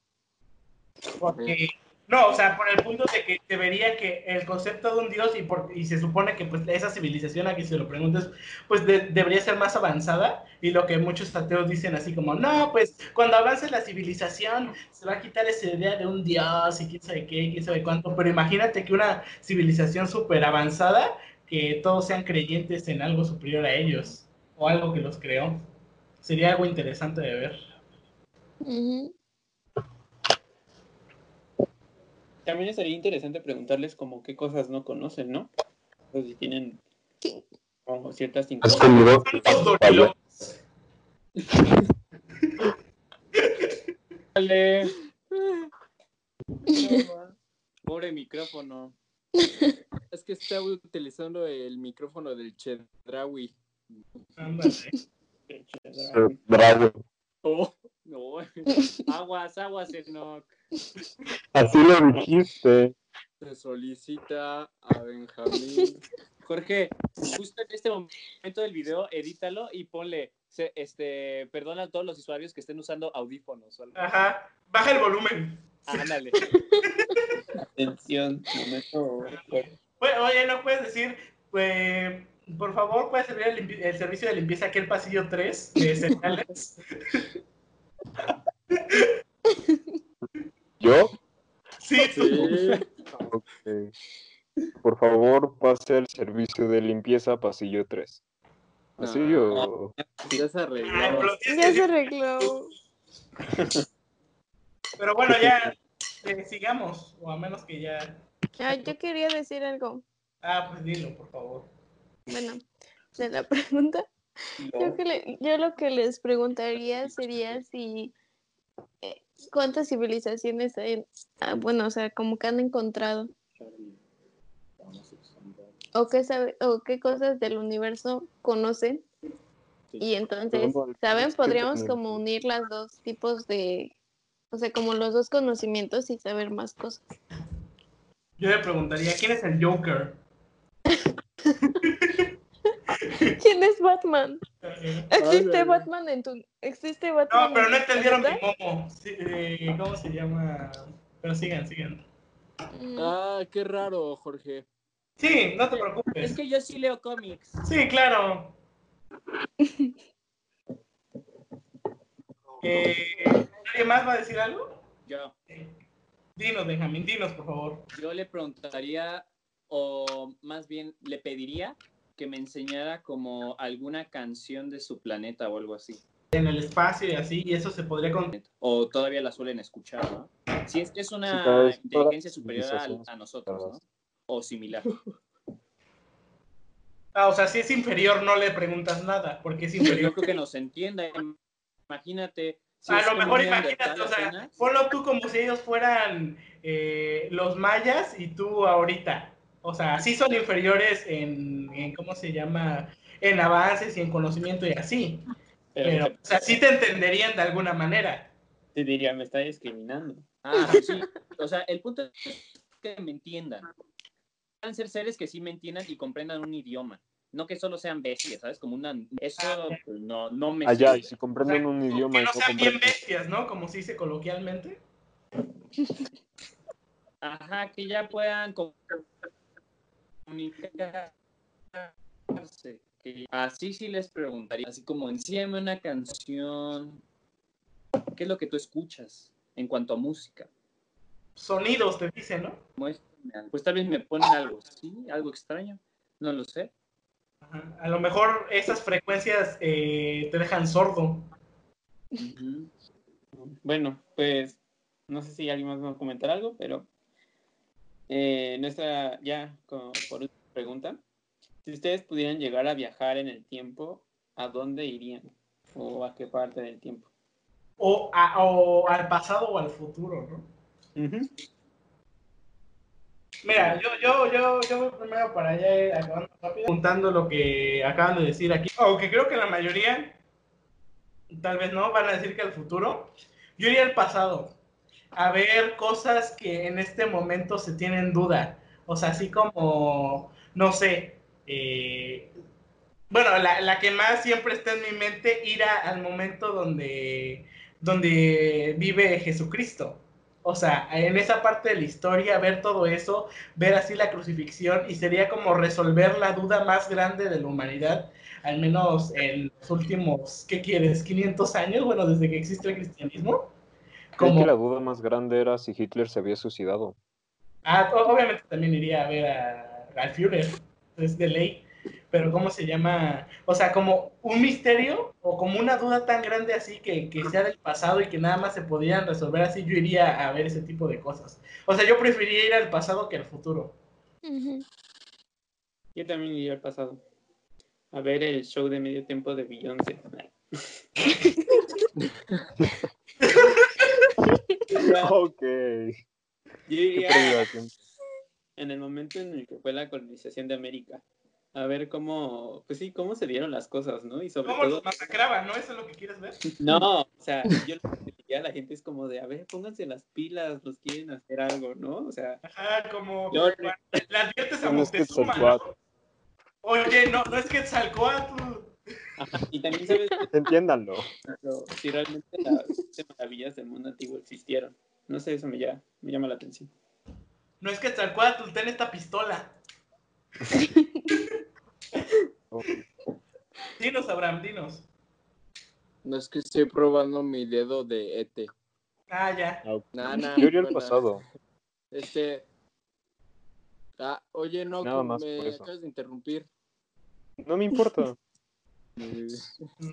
S1: Porque, no, o sea, por el punto de que se vería que el concepto de un dios y, por, y se supone que pues esa civilización, a quien se lo preguntes, pues de- debería ser más avanzada y lo que muchos ateos dicen así como, no, pues cuando avance la civilización se va a quitar esa idea de un dios y quién sabe qué, quién sabe cuánto, pero imagínate que una civilización súper avanzada, que todos sean creyentes en algo superior a ellos o algo que los creó. Sería algo interesante de ver.
S5: También sería interesante preguntarles como qué cosas no conocen, ¿no? O si tienen como ciertas
S4: ¿Has
S5: incógnitas.
S4: comido.
S2: Dale. Pobre micrófono.
S3: Es que está utilizando el micrófono del Chedrawi.
S1: Ándale.
S4: Bravo.
S2: Oh, no. Aguas, aguas, Enoch.
S4: Así lo dijiste.
S3: Se solicita a Benjamín.
S2: Jorge, justo en este momento del video, edítalo y ponle, se- este, perdona a todos los usuarios que estén usando audífonos. o algo.
S1: Ajá. Baja el volumen.
S2: Ándale.
S5: Atención, momento.
S1: Oye, ¿no puedes decir, pues, por favor, puedes servir el, el servicio de limpieza aquí el pasillo 3 de señales?
S4: ¿Yo?
S1: Sí, tú.
S3: Sí.
S4: Ok. Por favor, pase al servicio de limpieza pasillo 3. ¿Así
S3: Ah.
S4: o...?
S3: Ya se arregló.
S6: Ya se arregló.
S1: pero bueno, ya eh, sigamos, o a menos que ya...
S6: Ah, yo quería decir algo.
S1: Ah, pues dilo, por favor.
S6: Bueno, de la pregunta. Yo, que le- yo lo que les preguntaría sería si eh, cuántas civilizaciones hay, ah, bueno, o sea, como que han encontrado o qué sabe o qué cosas del universo conocen y entonces, ¿saben? Podríamos como unir las dos tipos de, o sea, como los dos conocimientos y saber más cosas.
S1: Yo le preguntaría, ¿quién es el Joker?
S6: ¿Quién es Batman? ¿Existe. Batman en tu existe Batman?
S1: No, pero no entendieron mi
S6: planeta?
S1: momo. Sí, eh, ¿Cómo se llama? Pero sigan, sigan.
S6: Mm.
S3: Ah, qué raro, Jorge.
S1: Sí, no te
S2: Es
S1: preocupes.
S2: que yo sí leo cómics.
S1: Sí, claro. Eh, ¿Nadie más va a decir algo?
S2: Yo,
S1: Dinos, Benjamín, dinos, por favor.
S2: yo le preguntaría, o más bien le pediría que me enseñara como alguna canción de su planeta o algo así.
S1: En el espacio y así, y eso se podría con...
S2: O todavía la suelen escuchar, ¿no? Si es que es una inteligencia superior
S4: civilizaciones
S2: a, nosotros, ¿no? O similar.
S1: Ah, o sea, si es inferior no le preguntas nada, porque es
S2: Yo
S1: inferior.
S2: creo que nos entienda. Imagínate.
S1: A lo mejor imagínate, o sea,
S2: apenas,
S1: ponlo tú como si ellos fueran eh, los mayas y tú ahorita. O sea, sí son inferiores en, en, ¿cómo se llama? En avances y en conocimiento y así. Pero, o sea, sí te entenderían de alguna manera.
S5: te diría, me está discriminando.
S2: Ah, sí. O sea, el punto es que me entiendan. Pueden ser seres que sí me entiendan y comprendan un idioma. No que solo sean bestias, ¿sabes? Como una... Eso pues, no, no me
S4: Allá, y
S2: sirve.
S4: si comprenden un idioma
S1: Que
S4: y
S1: no
S4: no
S1: sean bien bestias, ¿no? Como se dice coloquialmente.
S2: Ajá, que ya puedan com- comunicarse. Que así sí les preguntaría, así como enséñame una canción. ¿Qué es lo que tú escuchas en cuanto a música?
S1: Sonidos te dicen, ¿no?
S2: Muéstrame algo. Pues tal vez me ponen algo, ¿sí? Algo extraño. No lo sé.
S1: Ajá. A lo mejor esas frecuencias eh, te dejan sordo.
S5: Bueno, pues no sé si alguien más va a comentar algo, pero eh, nuestra, ya co- por última pregunta, si ustedes pudieran llegar a viajar en el tiempo, ¿a dónde irían? ¿O a qué parte del tiempo?
S1: O, a- o al pasado o al futuro, ¿no? Mira, yo, yo, yo, yo voy primero para allá, eh, acabando rápido, juntando lo que acaban de decir aquí. Aunque creo que la mayoría, tal vez no, van a decir que el futuro. Yo iría al pasado, a ver cosas que en este momento se tienen duda. O sea, así como, no sé, eh, bueno, la, la que más siempre está en mi mente, ir a- al momento donde, donde vive Jesucristo. O sea, en esa parte de la historia, ver todo eso, ver así la crucifixión, y sería como resolver la duda más grande de la humanidad, al menos en los últimos, ¿qué quieres? ¿500 años? Bueno, desde que existe el cristianismo.
S4: Creo que
S1: Como,
S4: la duda más grande era si Hitler se había suicidado.
S1: ah, obviamente también iría a ver a, al Führer, es de ley, pero ¿cómo se llama? O sea, como un misterio o como una duda tan grande así que, que sea del pasado y que nada más se podían resolver así, yo iría a ver ese tipo de cosas. O sea, yo preferiría ir al pasado que al futuro.
S5: Yo también iría al pasado. A ver el show de medio tiempo de Beyoncé.
S4: Ok.
S5: Yo
S4: Qué
S5: iría
S4: pérdida de tiempo.
S5: en el momento en el que fue la colonización de América. A ver cómo, pues sí, cómo se dieron las cosas, ¿no? Y sobre
S1: ¿Cómo
S5: todo,
S1: los masacraban, no? ¿Eso es lo que quieres ver?
S5: no, o sea, yo lo que diría a la gente es como de, a ver, pónganse las pilas, los quieren hacer algo, ¿no? O sea,
S1: Ajá, como
S5: Yo-
S1: le adviertes a
S4: No es
S1: Moctezuma. ¿no? Oye, no, no es Quetzalcóatl.
S5: ajá, y también sabes
S4: Entiéndanlo.
S5: pero si realmente las maravillas del mundo antiguo existieron. No sé, eso me llama, me llama la atención.
S1: No es Quetzalcóatl, ten esta pistola. Dinos, Abraham, dinos.
S3: No es que estoy probando mi dedo de ET.
S1: Ah, ya.
S3: Nah, nah,
S4: Yo iría al
S3: bueno,
S4: pasado.
S3: Este. Ah, oye, no,
S4: Nada
S3: que
S4: más
S3: me acabas de interrumpir.
S4: No me importa.
S3: Eh,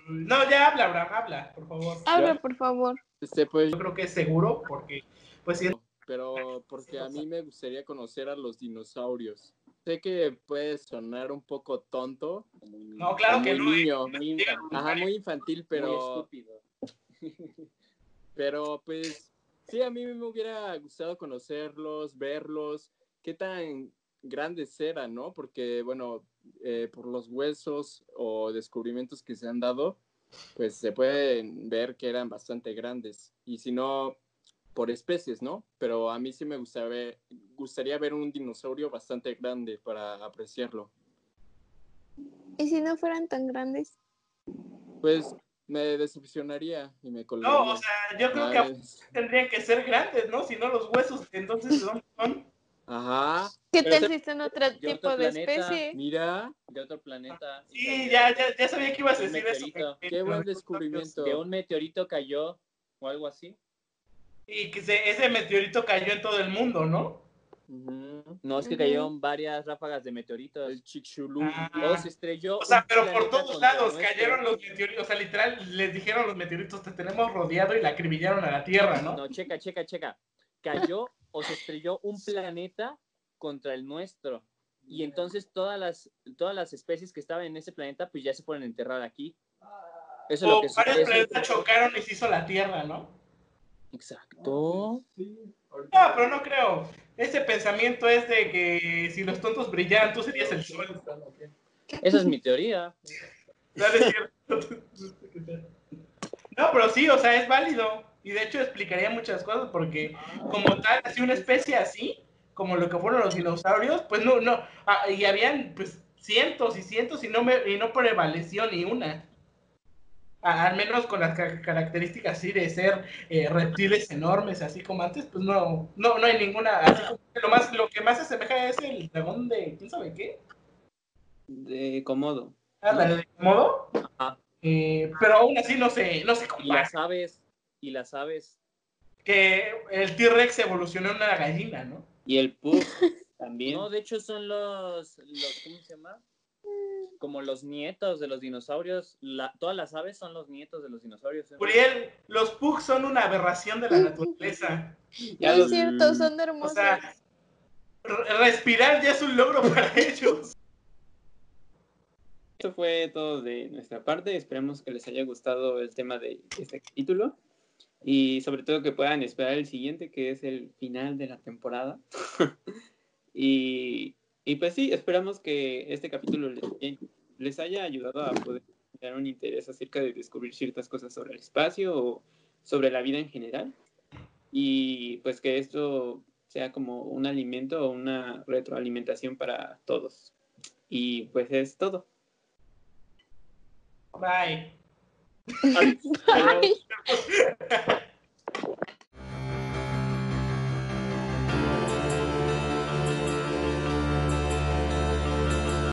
S1: No, ya habla, Abraham, habla, por favor.
S6: Habla, por favor.
S3: Este, pues,
S1: Yo creo que es seguro, porque, pues sí,
S3: pero porque a mí me gustaría conocer a los dinosaurios. Sé que puede sonar un poco tonto.
S1: No, claro que
S3: muy
S1: no, eh.
S3: niño,
S5: Muy infantil,
S3: Ajá, muy infantil,
S5: muy
S3: pero,
S5: estúpido.
S3: pero pues sí, a mí me hubiera gustado conocerlos, verlos, qué tan grandes eran, ¿no? Porque, bueno, eh, por los huesos o descubrimientos que se han dado, pues se pueden ver que eran bastante grandes. Y si no, por especies, ¿no? Pero a mí sí me gustaría ver, gustaría ver un dinosaurio bastante grande para apreciarlo.
S6: ¿Y si no fueran tan grandes?
S3: Pues me decepcionaría y me colgaría.
S1: no, o sea, yo creo que
S3: es-
S1: tendrían que ser grandes, ¿no? Si no, los huesos, entonces, ¿de dónde son?
S3: Ajá,
S6: ¿Qué tal si son otro
S5: de
S6: tipo
S5: otro
S6: de
S5: planeta.
S6: especie?
S3: mira,
S5: De otro planeta.
S1: Sí, ya, ya, ya sabía que ibas a decir eso.
S5: meteorito.
S1: que-
S3: qué buen descubrimiento.
S5: De un meteorito cayó o algo así.
S1: Y que se- ese meteorito cayó en todo el mundo, ¿no?
S5: No, es que cayeron varias ráfagas de meteoritos.
S3: El Chicxulub.
S1: Ah.
S5: Todo se estrelló.
S1: O sea, pero por todos lados cayeron los meteoritos. O sea, literal, les dijeron los meteoritos, te tenemos rodeado y la acribillaron a la Tierra, ¿no?
S5: No, checa, checa, checa. Cayó o se estrelló un planeta contra el nuestro. Y entonces todas las, todas las especies que estaban en ese planeta, pues ya se fueron a enterrar aquí. Eso es lo
S1: O
S5: que
S1: varios planetas chocaron y se hizo la Tierra, ¿no?
S5: Exacto.
S1: No, pero no creo. Ese pensamiento es de que si los tontos brillaran, tú serías el sol.
S5: Esa es mi teoría.
S1: No, pero sí, o sea, es válido. Y de hecho explicaría muchas cosas porque como tal, así una especie así, como lo que fueron los dinosaurios, pues no, no, ah, y habían pues cientos y cientos y no, me, y no prevaleció ni una. Al menos con las ca- características así de ser eh, reptiles enormes, así como antes, pues no, no, no hay ninguna, así como que lo más, lo que más se asemeja es el dragón de, ¿quién sabe qué?
S5: De Komodo.
S1: Ah, la de Komodo.
S5: Ajá.
S1: Eh, pero aún así no se, no se
S5: Y
S1: compara.
S5: las aves. Y las aves.
S1: Que el T-Rex evolucionó en una gallina, ¿no?
S5: Y el Pug también.
S2: No, de hecho son los, los ¿cómo se llama? Como los nietos de los dinosaurios. La- todas las aves son los nietos de los dinosaurios. ¿eh?
S1: Uriel, los Pugs son una aberración de la naturaleza.
S5: Ya
S6: No
S5: los-
S6: es cierto, son
S1: O
S6: hermosos.
S1: sea, re- respirar ya es un logro para ellos.
S5: Esto fue todo de nuestra parte. Esperemos que les haya gustado el tema de este capítulo. Y sobre todo que puedan esperar el siguiente, que es el final de la temporada. Y, y pues sí, esperamos que este capítulo les, les haya ayudado a poder tener un interés acerca de descubrir ciertas cosas sobre el espacio o sobre la vida en general. Y pues que esto sea como un alimento o una retroalimentación para todos. Y pues es todo.
S1: Bye.
S6: Ay.